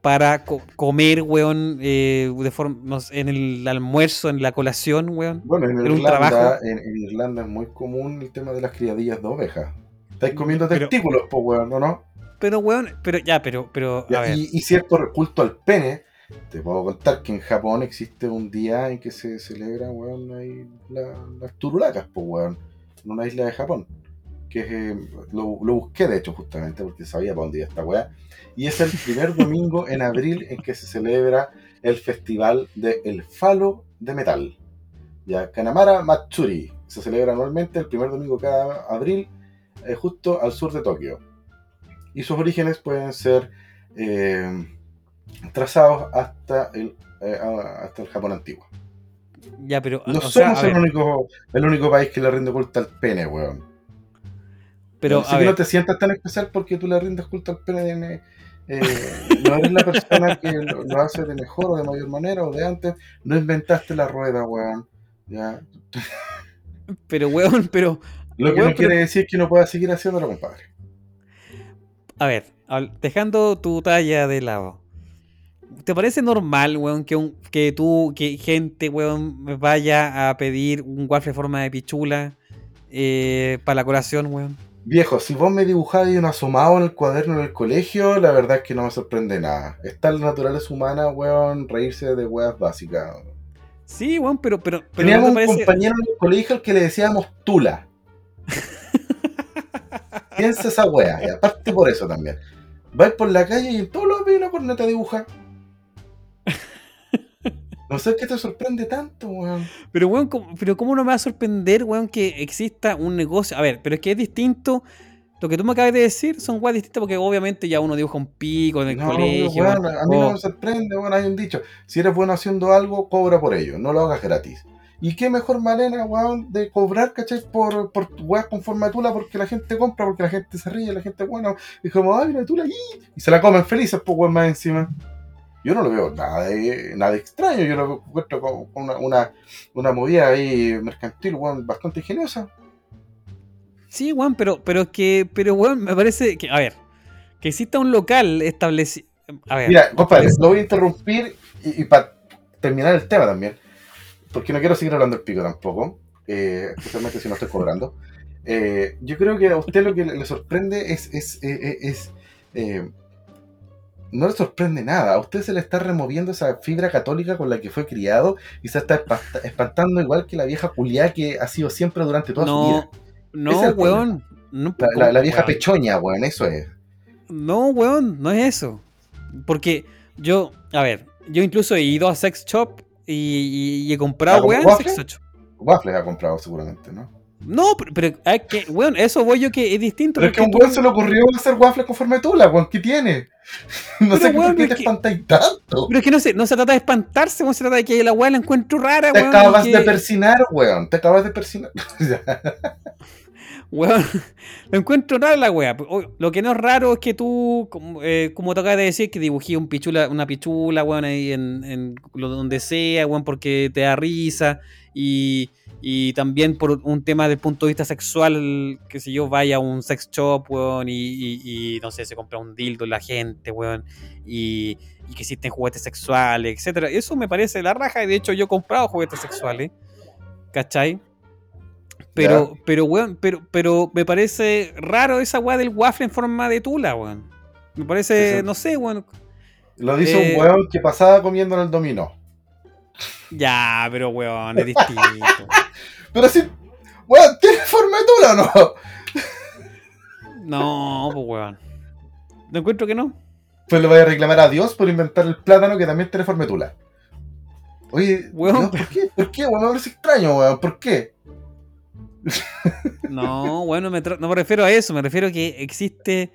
S1: para comer, weón, eh, de forma, en el almuerzo, en la colación, weón.
S2: Bueno, en Irlanda, en, Irlanda es muy común el tema de las criadillas de ovejas. Estáis comiendo testículos, pues, weón, ¿no? no?
S1: Pero, weón, pero ya, pero, pero, a ver.
S2: Y, cierto culto al pene, te puedo contar que en Japón existe un día en que se celebra, weón, ahí las turulacas, pues, weón, en una isla de Japón. Que eh, lo, busqué, de hecho, justamente, porque sabía para dónde iba esta weá. Y es el primer domingo en abril en que se celebra el festival de El Falo de Metal. Ya, Kanamara Matsuri. Se celebra anualmente el primer domingo cada abril, eh, justo al sur de Tokio. Y sus orígenes pueden ser eh, trazados hasta el, eh, hasta el Japón antiguo.
S1: Ya, pero.
S2: No somos el, único, el único país que le rinde culto al pene, weón. Pero. No, no te sientas tan especial porque tú le rindes culto al pene. Eh, no eres la persona que lo, hace de mejor o de mayor manera o de antes. No inventaste la rueda, weón. Ya.
S1: Pero, weón, pero.
S2: Lo que no quiere decir que no puedas seguir haciéndolo, compadre.
S1: A ver, dejando tu talla de lado. ¿Te parece normal, weón, que, un, que tú, que gente, weón, vaya a pedir un waffle en forma de pichula eh, para la colación, weón?
S2: Viejo, si vos me dibujás un asomado en el cuaderno en el colegio, la verdad es que no me sorprende nada. Está la naturaleza humana, weón, reírse de weas básicas.
S1: Sí, weón, pero... pero,
S2: Teníamos un compañero en el colegio al que le decíamos Tula. Piensa esa wea, y aparte por eso también. Vais por la calle y en todos los videos una corneta dibuja. No sé qué te sorprende tanto, weón.
S1: Pero, weón, ¿cómo, pero ¿cómo no me va a sorprender, weón, que exista un negocio? A ver, pero es que es distinto. Lo que tú me acabas de decir son weón distintas porque obviamente ya uno dibuja un pico en el colegio.
S2: Weón, a mí no me sorprende, weón, hay un dicho. Si eres bueno haciendo algo, cobra por ello, no lo hagas gratis. ¿Y qué mejor manera, weón, de cobrar, cachai, por, por weas con forma de tula porque la gente compra, porque la gente se ríe, la gente, bueno, y como, ay, la tula, y se la comen felices, pues, weón, más encima yo no lo veo nada, nada extraño, yo lo veo como una, una, movida ahí mercantil, bastante ingeniosa.
S1: Sí, Juan, pero, pero que, pero weón, me parece que, a ver, que exista un local establecido. A ver,
S2: Mira, compadre, lo voy a interrumpir y, para terminar el tema también, porque no quiero seguir hablando del pico tampoco, eh, especialmente si no estoy cobrando. Eh, yo creo que a usted lo que le sorprende es, es, es, eh, no le sorprende nada. A usted se le está removiendo esa fibra católica con la que fue criado y se está espantando igual que la vieja culiá que ha sido siempre durante toda su vida.
S1: No, weón.
S2: la, vieja pechoña, weón, eso es.
S1: No, weón, no es eso. Porque yo, a ver, yo incluso he ido a sex shop y, he comprado, weón, sex shop.
S2: Waffles ha comprado seguramente, ¿no?
S1: No, pero, es que, weón, eso voy yo que es distinto.
S2: Pero es que a un weón se le ocurrió hacer waffles conforme tú, la weón, ¿qué tiene? No sé por qué te espantáis tanto.
S1: Pero es que no se, no se trata de espantarse, se trata de que la weá la encuentro rara,
S2: Te acabas de persinar, weón. Te acabas de persinar.
S1: weón, lo encuentro rara la weá. Lo que no es raro es que tú, como, eh, como te acabas de decir, que dibujé un pichula, una pichula, weón, ahí en, en lo, donde sea, weón, porque te da risa. Y, y también por un tema del punto de vista sexual, que si yo vaya a un sex shop, weón, y, no sé, se compra un dildo la gente, weón, y, que existen juguetes sexuales, etcétera. Eso me parece la raja, y de hecho yo he comprado juguetes sexuales, ¿cachai? Pero, pero, weón, pero, pero me parece raro esa weá del waffle en forma de tula, weón. Me parece, no sé, weón.
S2: Lo dice un eh, weón que pasaba comiendo en el dominó.
S1: Ya, pero weón, es distinto.
S2: pero si, weón, ¿tiene forma de tula o no?
S1: no, pues weón. ¿No encuentro que no?
S2: Pues le voy a reclamar a Dios por inventar el plátano que también tiene forma de tula. Oye, weón, ¿por qué? ¿Por qué, weón? Me parece extraño, weón. ¿Por qué?
S1: no, bueno, no me refiero a eso, me refiero a que existe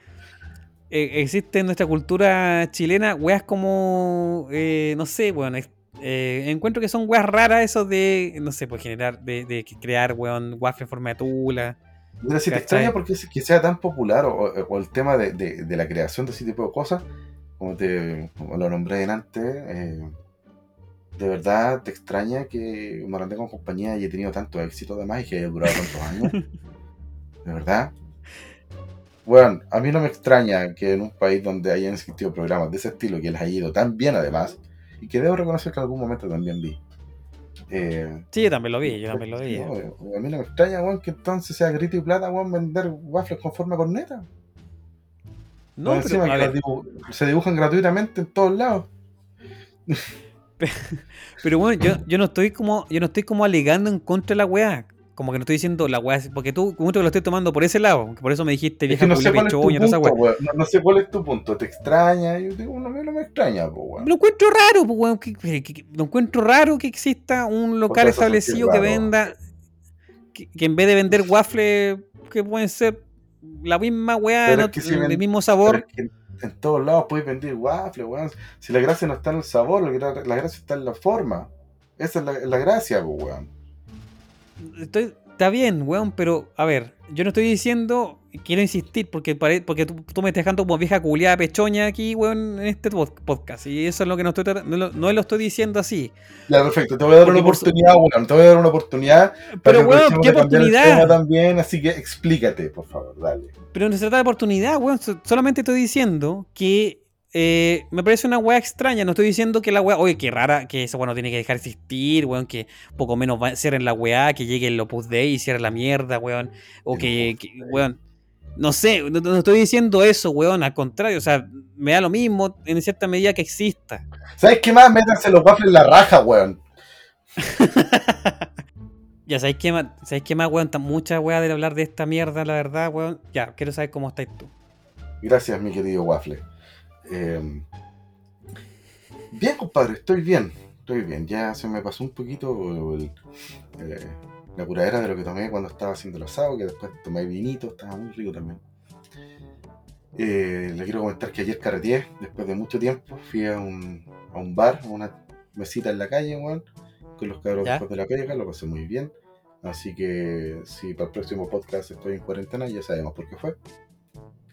S1: eh, existe en nuestra cultura chilena weas como, eh, no sé, weón, eh, encuentro que son weas raras esos de, no sé, pues generar, de, de crear, weón, waffle en forma de tula.
S2: Pero si te extraña porque que sea tan popular o, el tema de, de, la creación de ese tipo de cosas, como, te, como lo nombré antes, eh, de verdad te extraña que Morandé con compañía haya tenido tanto éxito además y que haya durado tantos años. de verdad. Bueno, a mí no me extraña que en un país donde hayan existido programas de ese estilo, que les haya ido tan bien además, y que debo reconocer que en algún momento también vi.
S1: Eh, sí, yo también lo vi, yo también lo vi.
S2: a mí no me extraña, weón, que entonces sea grito y plata, weón, vender waffles con forma corneta. No, pero, se dibujan gratuitamente en todos lados.
S1: Pero bueno, yo, yo no estoy como yo no estoy como alegando en contra de la weá. Como que no estoy diciendo la weá, porque tú como que lo estoy tomando por ese lado, por eso me dijiste
S2: vieja no, sé cuál es tu punto, no, sé cuál es tu punto, ¿te extraña? Yo digo, no, no me extraña, pues weón.
S1: Lo encuentro raro, weón, lo encuentro raro que exista un local establecido que venda que, en vez de vender waffles que pueden ser la misma weá, no, el mismo sabor
S2: en todos lados puedes vender waffles, weón. Si la gracia no está en el sabor, la, gracia está en la forma. Esa es la, gracia, weón.
S1: Estoy, está bien, weón, pero a ver, yo no estoy diciendo, quiero insistir, porque, porque tú, me estás dejando como vieja culiada pechoña aquí, weón, en este podcast. Y eso es lo que no estoy no lo, no lo estoy diciendo así.
S2: Ya, perfecto, te voy a dar una oportunidad, weón, te voy a dar una oportunidad.
S1: Pero, weón, ¿qué oportunidad?
S2: También, así que explícate, por favor, dale.
S1: Pero no se trata de oportunidad, weón, solamente estoy diciendo que eh, me parece una weá extraña. No estoy diciendo que la weá, oye, qué rara, que esa weá no tiene que dejar de existir, weón, que poco menos va a ser en la weá, que llegue el Opus Dei y cierre la mierda, weón. O que, weón. No sé, no, estoy diciendo eso, weón, al contrario, o sea, me da lo mismo en cierta medida que exista.
S2: ¿Sabes qué más? Métanse los waffles en la raja, weón.
S1: ya, ¿sabes qué más? ¿Sabes qué más, weón? Mucha weá de hablar de esta mierda, la verdad, weón. Ya, quiero saber cómo estáis tú.
S2: Gracias, mi querido waffle. Em, bien, compadre, estoy bien. Estoy bien. Ya se me pasó un poquito eh, la curadera de lo que tomé cuando estaba haciendo el asado, que después tomé vinito, estaba muy rico también. Eh, le quiero comentar que ayer carreteé, después de mucho tiempo, fui a un, a un bar, a una mesita en la calle, con los cabros después de la pega, lo pasé muy bien. Así que si para el próximo podcast estoy en cuarentena, ya sabemos por qué fue.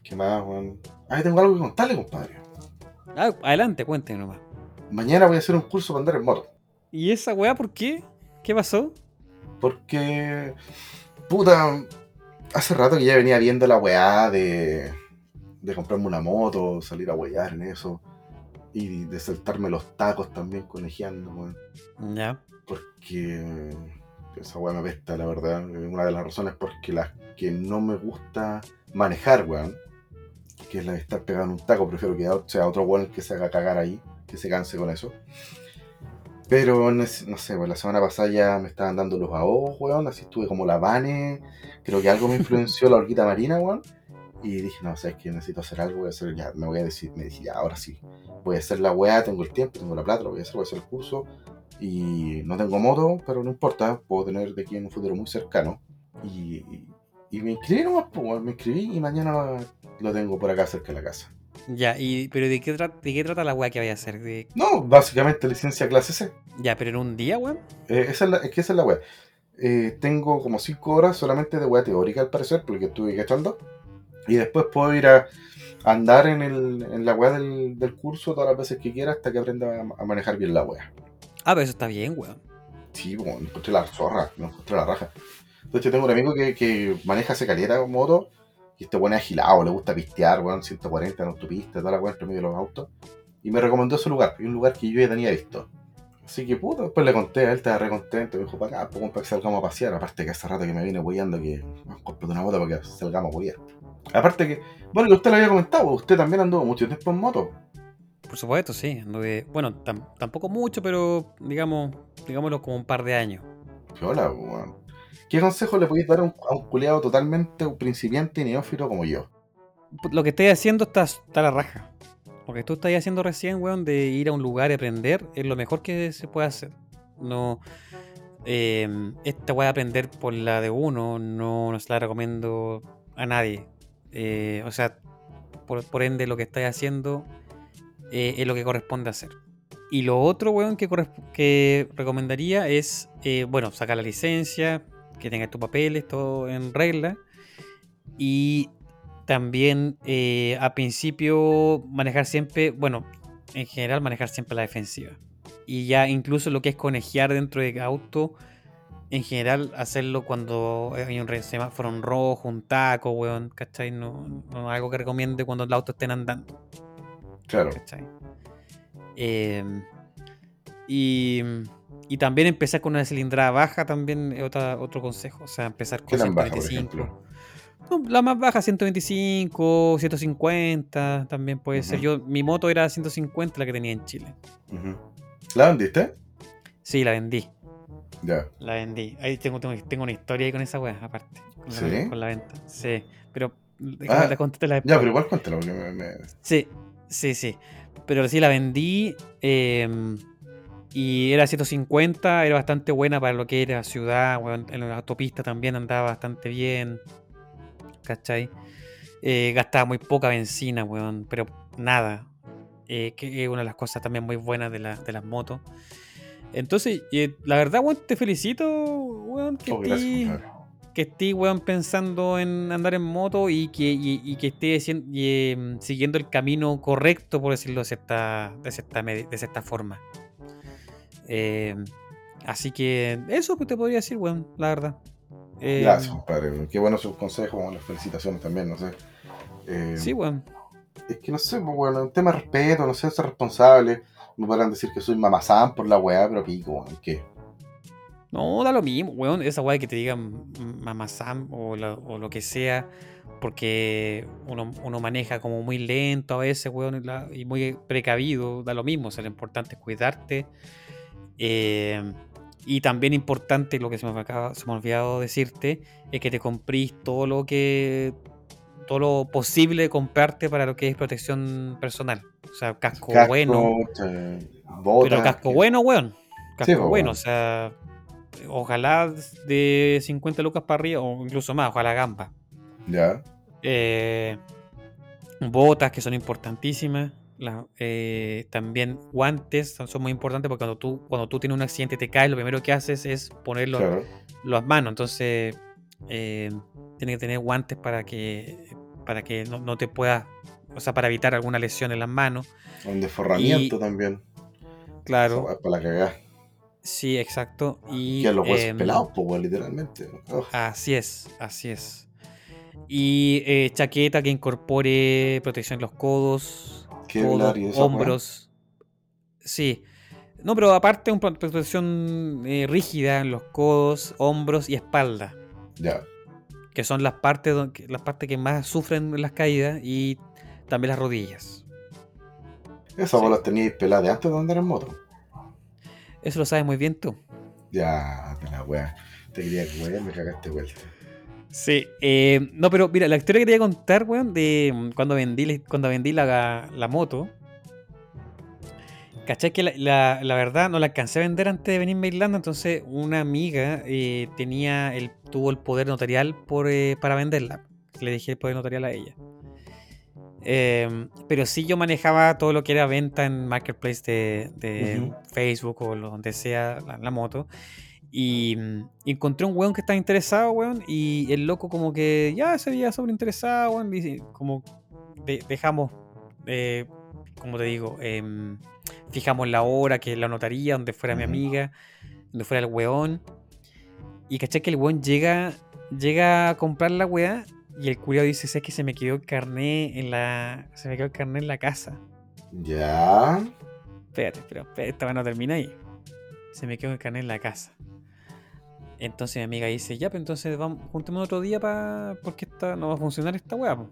S2: ¿Qué más, Juan? Ah, tengo algo que contarle, compadre.
S1: Ah, adelante, cuéntenos nomás.
S2: Mañana voy a hacer un curso para andar en moto.
S1: ¿Y esa weá por qué? ¿Qué pasó?
S2: Porque. Puta. Hace rato que ya venía viendo la weá de. de comprarme una moto, salir a wear en eso. Y de saltarme los tacos también conejeando, weón.
S1: Ya.
S2: Porque. Esa weá me apesta, la verdad. Una de las razones porque las que no me gusta manejar, weón que es la de estar pegando un taco, prefiero que sea otro weón que se haga cagar ahí, que se canse con eso. Pero no sé, pues la semana pasada ya me estaban dando los ahogos, weón, así estuve como la vane, creo que algo me influenció la horquita marina, weón. Y dije, no, sabes que necesito hacer algo, voy a hacer, ya, me voy a decir, me dije, ahora sí, voy a hacer la weá, tengo el tiempo, tengo la plata, voy a hacer, voy a hacer el curso. Y no tengo moto, pero no importa, puedo tener de aquí en un futuro muy cercano. Y, y me inscribí nomás, pues, me inscribí y mañana lo tengo por acá cerca de la casa.
S1: Ya, y pero ¿de qué, de qué trata la weá que vaya a hacer?
S2: No, básicamente licencia clase C.
S1: Ya, pero en un día, weón.
S2: Eh, esa es, la, es que esa es la weá. Eh, tengo como 5 horas solamente de weá teórica al parecer, porque estuve cachando. Y después puedo ir a andar en, el, en la weá del, del, curso todas las veces que quiera hasta que aprenda a, manejar bien la weá.
S1: Ah, pero eso está bien, weón.
S2: Sí, bueno, encontré la zorra, no encontré la raja. De hecho, tengo un amigo que, que maneja ese caleta moto y este weón es agilado, le gusta pistear, weón, 140 en autopista, toda la weón entre medio de los autos. Y me recomendó ese lugar, un lugar que yo ya tenía visto. Así que puto, después le conté, a él estaba re contento, me dijo para acá, pues, para que salgamos a pasear. Aparte que hace rato que me viene hueando que me compré una moto para que salgamos a huear. Aparte que, bueno, que usted lo había comentado, usted también anduvo mucho tiempo en moto.
S1: Por supuesto, sí. Anduve, bueno, tampoco mucho, pero digamos, digámoslo como un par de años.
S2: Hola, weón. ¿Qué consejo le podéis dar a un, a culiado totalmente un principiante y neófito como yo?
S1: Lo que estoy haciendo está, está a la raja. Lo que tú estás haciendo recién, weón, de ir a un lugar y aprender, es lo mejor que se puede hacer. No. Em, esta voy a aprender por la de uno, no, no se la recomiendo a nadie. Eh, o sea, por, ende, lo que estás haciendo eh, es lo que corresponde hacer. Y lo otro, weón, que, que recomendaría es, eh, bueno, sacar la licencia, que tengas tus papeles, todo en regla. Y también eh, a principio manejar siempre, bueno, en general manejar siempre la defensiva. Y ya incluso lo que es conejear dentro de auto, en general hacerlo cuando hay un semáforo en rojo, un taco, weón, ¿cachai? No, no es algo que recomiende cuando los autos estén andando,
S2: Claro.
S1: ¿cachai? Eh, y, y también empezar con una cilindrada baja también es otra- otro consejo. O sea, empezar
S2: ¿Qué
S1: con
S2: tan baja, por
S1: 125.
S2: ejemplo?
S1: No, la más baja, 125, 150, también puede ser. Yo, mi moto era 150, la que tenía en Chile.
S2: ¿La vendiste?
S1: Sí, la vendí.
S2: Ya.
S1: La vendí. Ahí tengo, tengo, tengo una historia ahí con esa wea, aparte. Con, la,
S2: ¿Sí?
S1: con la venta. Sí. Pero déjame
S2: Ah,
S1: la contarte la
S2: Ya, pero igual cuéntalo, porque me, me-
S1: Sí, sí, sí. Pero sí la vendí. eh, y era 150, era bastante buena para lo que era ciudad. en la autopista también andaba bastante bien. ¿Cachai? Eh, gastaba muy poca benzina, weón. Pero nada. eh, que es una de las cosas también muy buenas de, la- de las motos. Entonces, eh, la verdad, weón, te felicito, weón, que
S2: Oh,
S1: estés- esté, weón, pensando en andar en moto y que, y, y que esté hacien- y, em, siguiendo el camino correcto, por decirlo de cierta, de cierta, de cierta forma. Eh, así que eso pues, te podría decir, weón, la verdad. Eh,
S2: Gracias, compadre. Qué buenos sus consejos, las felicitaciones también, no sé. Eh,
S1: Sí, weón.
S2: Es que no sé, pues, bueno, un tema de respeto, no sé, ser responsable. Me podrán decir que soy mamazán por la weá, pero pico, weón, ¿qué?
S1: No, da lo mismo, weón. Esa weá que te digan Sam o, la- o lo que sea, porque uno, uno maneja como muy lento a veces, weón, y, la- y muy precavido, da lo mismo. O sea, lo importante es cuidarte. Eh, y también importante, lo que se me, acaba, se me ha olvidado decirte, es que te comprís todo lo que. todo lo posible de comprarte para lo que es protección personal. O sea, casco, bueno.
S2: eh, botas,
S1: Pero casco
S2: que-
S1: bueno, weón. Casco
S2: Sí,
S1: bueno, o sea, ojalá de 50 lucas para arriba, o incluso más, ojalá gamba.
S2: Ya,
S1: Eh, botas que son importantísimas. La- eh, también guantes son, muy importantes porque cuando tú, cuando tú tienes un accidente y te caes, lo primero que haces es ponerlo
S2: claro.
S1: las manos. Entonces, eh, tienes que tener guantes para que, para que no, no te puedas, o sea, para evitar alguna lesión en las manos.
S2: Un desforramiento
S1: Y-
S2: también.
S1: Claro,
S2: para la cagada.
S1: sí, exacto. Y,
S2: a los huesos
S1: em,
S2: pelados, pues, literalmente.
S1: Así es, así es. Y eh, chaqueta que incorpore protección en los codos, codos, hombros. Sí. No, pero aparte una protección eh, rígida en los codos, hombros y espalda,
S2: Ya,
S1: que son las partes, las partes que más sufren en las caídas y también las rodillas.
S2: esas
S1: Sí.
S2: bolas teníais peladas de antes de andar en moto.
S1: Eso lo sabes muy bien tú.
S2: Ya, de la weá. Te quería que me cagaste vuelta.
S1: Sí, eh, no, pero mira, la historia que te voy a contar, weón, de mm, cuando vendí, cuando vendí la, la moto. ¿Cachai? Que la, la- la verdad no la alcancé a vender antes de venirme a Irlanda, entonces una amiga eh, tenía el, tuvo el poder notarial por, eh, para venderla. Le dije el poder notarial a ella. Em, pero sí yo manejaba todo lo que era venta en Marketplace de, de. Facebook o lo- donde sea la, la moto. Y mm, encontré un weón que estaba interesado, weón. Y el loco como que ya se veía sobre interesado, weón. Y como de- dejamos, eh, como te digo, em, fijamos la hora que la notaría, donde fuera mi amiga, donde fuera el weón. Y caché que el weón llega, llega a comprar la weá. Y el culiao dice, sé que se me quedó el carnet en la. Se me quedó el carnet en la casa.
S2: Ya.
S1: Espérate, pero espérate, esta no termina ahí. Se me quedó el carnet en la casa. Entonces mi amiga dice, ya, pues entonces vamos, juntemos otro día para. Porque esta, no va a funcionar esta weá, po.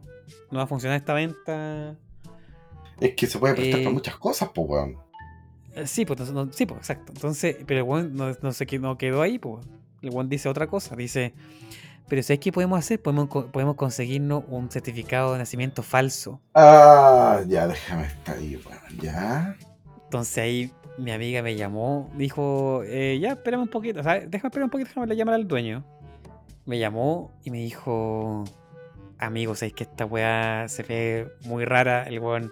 S1: No va a funcionar esta venta.
S2: Es que se puede prestar
S1: Eh,
S2: para muchas cosas, pues, weón.
S1: Eh, Sí, pues, no- sí, pues, exacto. Entonces, pero el weón no, no se quedó, no quedó ahí, pues. El weón dice otra cosa. Dice, pero ¿sabes qué podemos hacer? Podemos, podemos conseguirnos un certificado de nacimiento falso.
S2: Ah, ya, déjame estar ahí, weón. Ya.
S1: Entonces ahí mi amiga me llamó, dijo, eh, ya, espérame un poquito, o sea, déjame esperar un poquito, déjame llamar al dueño. Me llamó y me dijo, amigo, sabes que esta weá se ve muy rara, el weón,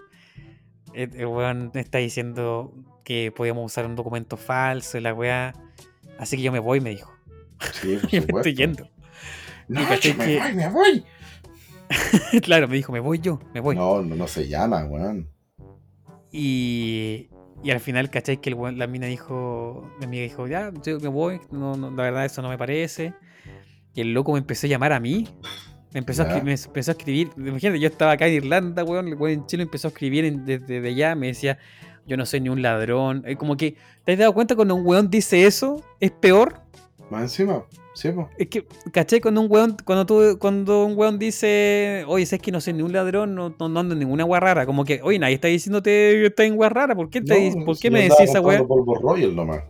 S1: el, weón me está diciendo que podíamos usar un documento falso y la weá, así que yo me voy, me dijo.
S2: Sí, por
S1: Y me estoy yendo.
S2: No, yo me
S1: que-
S2: voy, me voy.
S1: claro, me dijo, me voy yo, me voy.
S2: No, no, no se llama, weón.
S1: Y, y al final, ¿cachai? Que el la mina dijo, mi amiga dijo, ya, yo me voy, no, no, la verdad eso no me parece. Y el loco me empezó a llamar a mí. Me empezó, a, me empezó a escribir, imagínate, yo estaba acá en Irlanda, weón, el weón en Chile empezó a escribir en- desde de allá, me decía, yo no soy ni un ladrón. Es como que, ¿te has dado cuenta cuando un weón dice eso? ¿Es peor?
S2: Más encima, sí, po.
S1: Es que, ¿cachai? Cuando un weón, cuando tú, cuando un weón dice, oye, sabes que no soy ni un ladrón, no, no, no ando en ninguna weá rara, como que, oye, nadie está diciéndote que estás en weá rara, ¿por qué, te-
S2: No,
S1: ¿por qué me decís esa weá?
S2: nomás.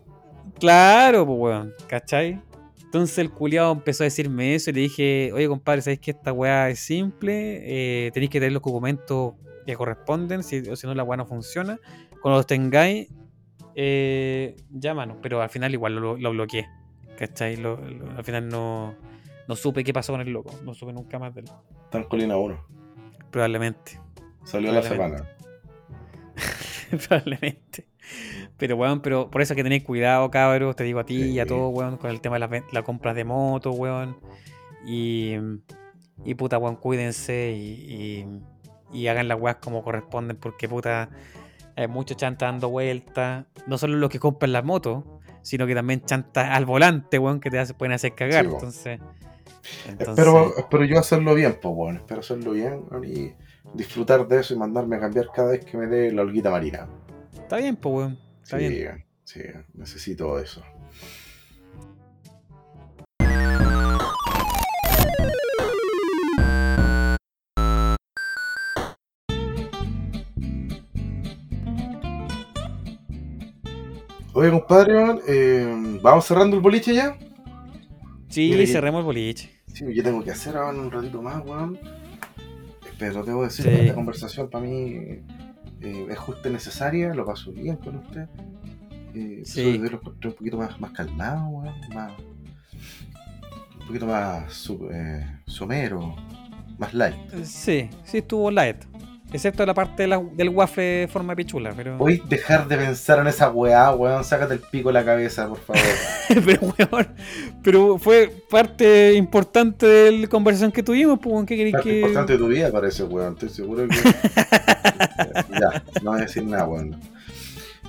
S1: Claro, pues weón, ¿cachai? Entonces el culiado empezó a decirme eso y le dije, oye compadre, ¿sabes que esta weá es simple? Eh, tenéis que tener los documentos que corresponden, si, o si no la weá no funciona. Cuando los tengáis, eh, llámanos, pero al final igual lo, lo bloqueé, ¿cachai? Lo- lo- al final no, no supe qué pasó con el loco, no supe nunca más de él,
S2: Está en Colina 1.
S1: probablemente.
S2: Salió la
S1: Probablemente.
S2: semana.
S1: Probablemente. Pero, weón, pero por eso hay que tener cuidado, cabros. Te digo a ti y a
S2: Sí.
S1: todos, weón, con el tema de la, ven- la compra de moto, weón. Y, y puta, weón, cuídense y, y, y hagan las weas como corresponden, porque puta, hay mucho chanta dando vueltas. No solo los que compran las motos, sino que también chanta al volante, weón, que te hace- pueden hacer cagar.
S2: Sí, weón.
S1: entonces, entonces,
S2: Espero, espero yo hacerlo bien, pues bueno, espero hacerlo bien weón, y disfrutar de eso y mandarme a cambiar cada vez que me dé la holguita marina.
S1: está bien, pues, weón. Está
S2: sí,
S1: bien.
S2: sí, necesito eso. Oye, compadre, eh, ¿vamos cerrando el boliche ya?
S1: Sí,
S2: Mira
S1: cerremos el boliche.
S2: Sí, yo tengo que hacer ahora un ratito más, weón. Pero debo decir
S1: Sí.
S2: que esta conversación para mí eh, es justa y necesaria, lo paso bien con usted. Eh,
S1: Sí.
S2: De los encontré un poquito más, más calmado, weón, más, un poquito más su- eh, somero, más light.
S1: Sí, sí estuvo light. Excepto la parte de la- del waffle de forma de pichula, pero.
S2: Voy a dejar de pensar en esa weá, weón. Sácate el pico de la cabeza, por favor.
S1: pero, weón, pero fue parte importante de la conversación que tuvimos, pues, ¿qué querés
S2: Parte
S1: que.?
S2: importante de tu vida parece, weón. Estoy seguro que. ya, no voy a decir nada, weón.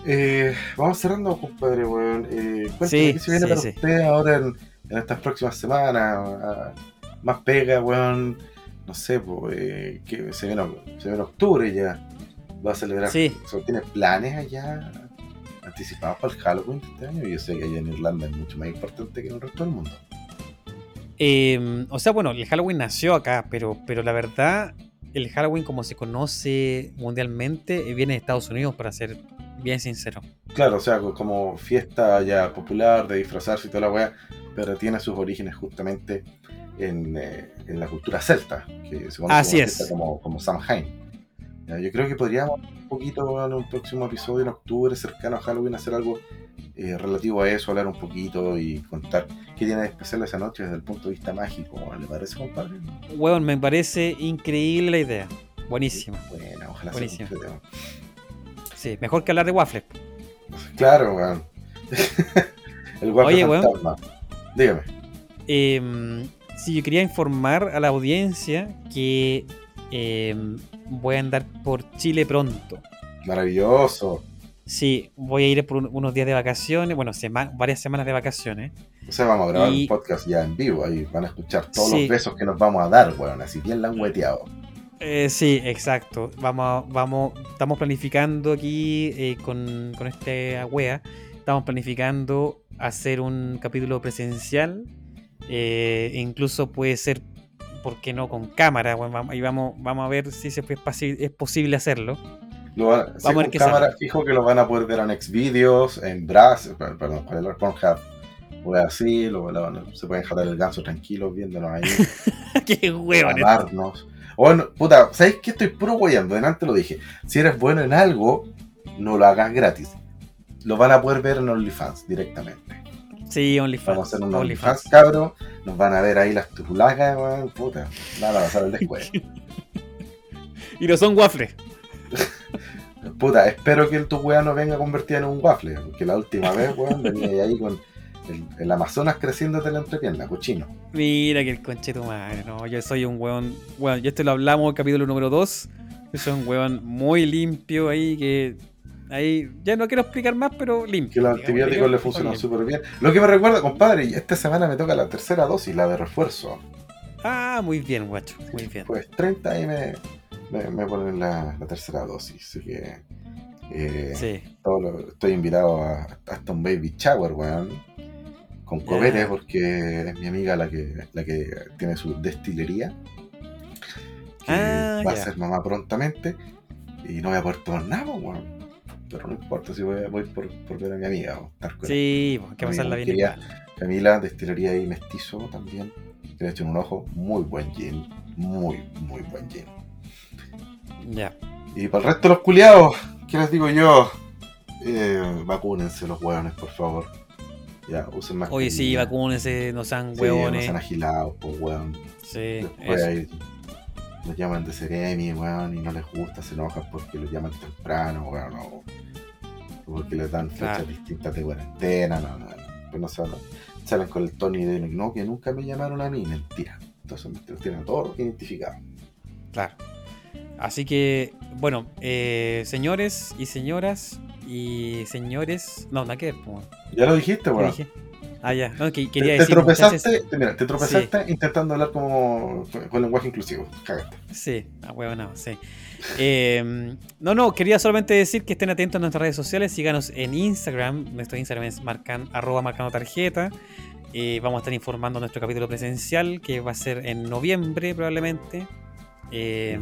S2: Eh, vamos cerrando, compadre, weón. Eh,
S1: Sí,
S2: ¿qué se viene
S1: sí,
S2: para
S1: sí.
S2: usted ahora en, en estas próximas semanas? Ah, más pega, weón. No sé, pues, eh, que se, viene, se viene octubre ya. Va a celebrar.
S1: Sí.
S2: o sea, ¿Tiene planes allá anticipados para el Halloween de este año? Yo sé que allá en Irlanda es mucho más importante que en el resto del mundo.
S1: Eh, o sea, bueno, el Halloween nació acá, pero, pero la verdad, el Halloween, como se conoce mundialmente, eh, viene de Estados Unidos, para ser bien sincero.
S2: Claro, o sea, co- como fiesta ya popular de disfrazarse y toda la weá, pero tiene sus orígenes justamente en, eh, en la cultura celta, que se conoce
S1: Así
S2: como,
S1: es.
S2: como, como Samhain. Yo creo que podríamos un poquito en un próximo episodio en octubre, cercano a Halloween, hacer algo eh, relativo a eso, hablar un poquito y contar qué tiene de especial esa noche desde el punto de vista mágico. ¿Le parece, compadre?
S1: Weón, me parece increíble la idea. Buenísima.
S2: Bueno, ojalá sea.
S1: Sí, mejor que hablar de waffles.
S2: Claro, weón. el guapo
S1: Oye, weón.
S2: fantasma. Dígame.
S1: Eh, sí, yo quería informar a la audiencia que eh, voy a andar por Chile pronto.
S2: Maravilloso.
S1: Sí, voy a ir por un- unos días de vacaciones, bueno, sema- varias semanas de vacaciones.
S2: O sea, vamos a grabar
S1: Y-
S2: un podcast ya en vivo. Ahí van a escuchar todos
S1: Sí.
S2: los besos que nos vamos a dar, weón. Así bien langueteado.
S1: Eh, sí, exacto. Vamos, vamos, estamos planificando aquí eh, con, con este wea, estamos planificando hacer un capítulo presencial. Eh, incluso puede ser, ¿por qué no? Con cámara. vamos- y vamos, vamos a ver si se es posi- es posible hacerlo.
S2: Lo van, sí,
S1: a ver
S2: con
S1: qué
S2: cámara
S1: sale.
S2: fijo que lo van a poder ver en Xvideos, en Brass, per- perdón, con el Pornhub. O así, lo, lo se pueden jalar el ganso tranquilos viéndonos ahí.
S1: ¡Qué hueón!
S2: amarnos. Bueno, puta, ¿sabes qué? Estoy puro guayando. Delante lo dije. Si eres bueno en algo, no lo hagas gratis. Lo van a poder ver en OnlyFans directamente.
S1: Sí, OnlyFans.
S2: Vamos a hacer un OnlyFans,
S1: OnlyFans.
S2: cabro. Nos van a ver ahí las tujulacas, weón. Puta, nada, pasar el después.
S1: Y no son waffles.
S2: Puta, espero que el tu weá no venga convertida en un waffle. Porque la última vez, weón, venía ahí con el, el Amazonas creciéndote la entrepierna, cochino.
S1: Mira que el conche tu madre, no, yo soy un weón, bueno, yo esto lo hablamos en el capítulo número 2, yo soy un weón muy limpio ahí que Ahí ya no quiero explicar más, pero limpio.
S2: Que los antibióticos le funcionan súper bien. Lo que me recuerda, compadre, y esta semana me toca la tercera dosis, la de refuerzo.
S1: Ah, muy bien, guacho. Muy bien.
S2: Pues 30 y me, me, me ponen la, la tercera dosis. Así que eh,
S1: Sí.
S2: todo lo- estoy invitado a, hasta un baby shower, weón. Con
S1: Ya.
S2: copete, porque es mi amiga la que, la que tiene su destilería. Que
S1: Ah,
S2: va a ser mamá prontamente. Y no voy a poder tomar nada, weón. Pero no importa si voy, voy por, por ver a mi amiga. o estar con
S1: Sí, pues, hay que pasarla bien
S2: quería-. Camila, destilería y mestizo también. Que le echen un ojo. Muy buen gin. Muy, muy buen gin.
S1: Ya.
S2: Y para el resto de los culiados, ¿qué les digo yo? Eh, vacúnense los hueones, por favor. Ya, usen más.
S1: Oye, sí, vacúnense, no sean
S2: No
S1: hueones.
S2: sean agilados, pues, weón.
S1: Sí,
S2: Después
S1: eso.
S2: ahí los llaman de Seremi, weón, y no les gusta, se enojan porque los llaman temprano, weón, o porque les dan fechas
S1: Claro.
S2: distintas de cuarentena, no, no, no. Pues no salen, salen con el Tony de no, que nunca me llamaron a mí, mentira. Entonces me tienen a todos identificados.
S1: Claro. Así que, bueno, eh, señores y señoras y señores. No, nada que ver, pues,
S2: Ya lo dijiste,
S1: ¿qué
S2: weón.
S1: dije? Ah, ya. No, que quería
S2: te
S1: decir.
S2: tropezaste, te- mira, te tropezaste intentando hablar como con lenguaje inclusivo. Cagaste.
S1: Sí, a huevo, no, sí. Eh, no, no, quería solamente decir que estén atentos a nuestras redes sociales. Síganos en Instagram. Nuestro Instagram es marcan, arroba marcando tarjeta. Eh, vamos a estar informando nuestro capítulo presencial que va a ser en noviembre probablemente. Eh.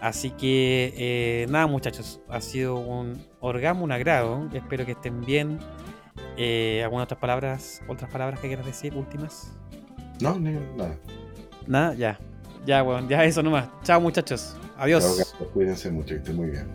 S1: Así que eh, nada muchachos, ha sido un orgasmo, un agrado. Espero que estén bien. Eh, ¿Algunas otras palabras, otras palabras que quieras decir, últimas?
S2: No, ni nada.
S1: Nada, ya. Ya, bueno, ya eso nomás. Chao muchachos. Adiós.
S2: Chao, Cuídense mucho, que estén muy bien.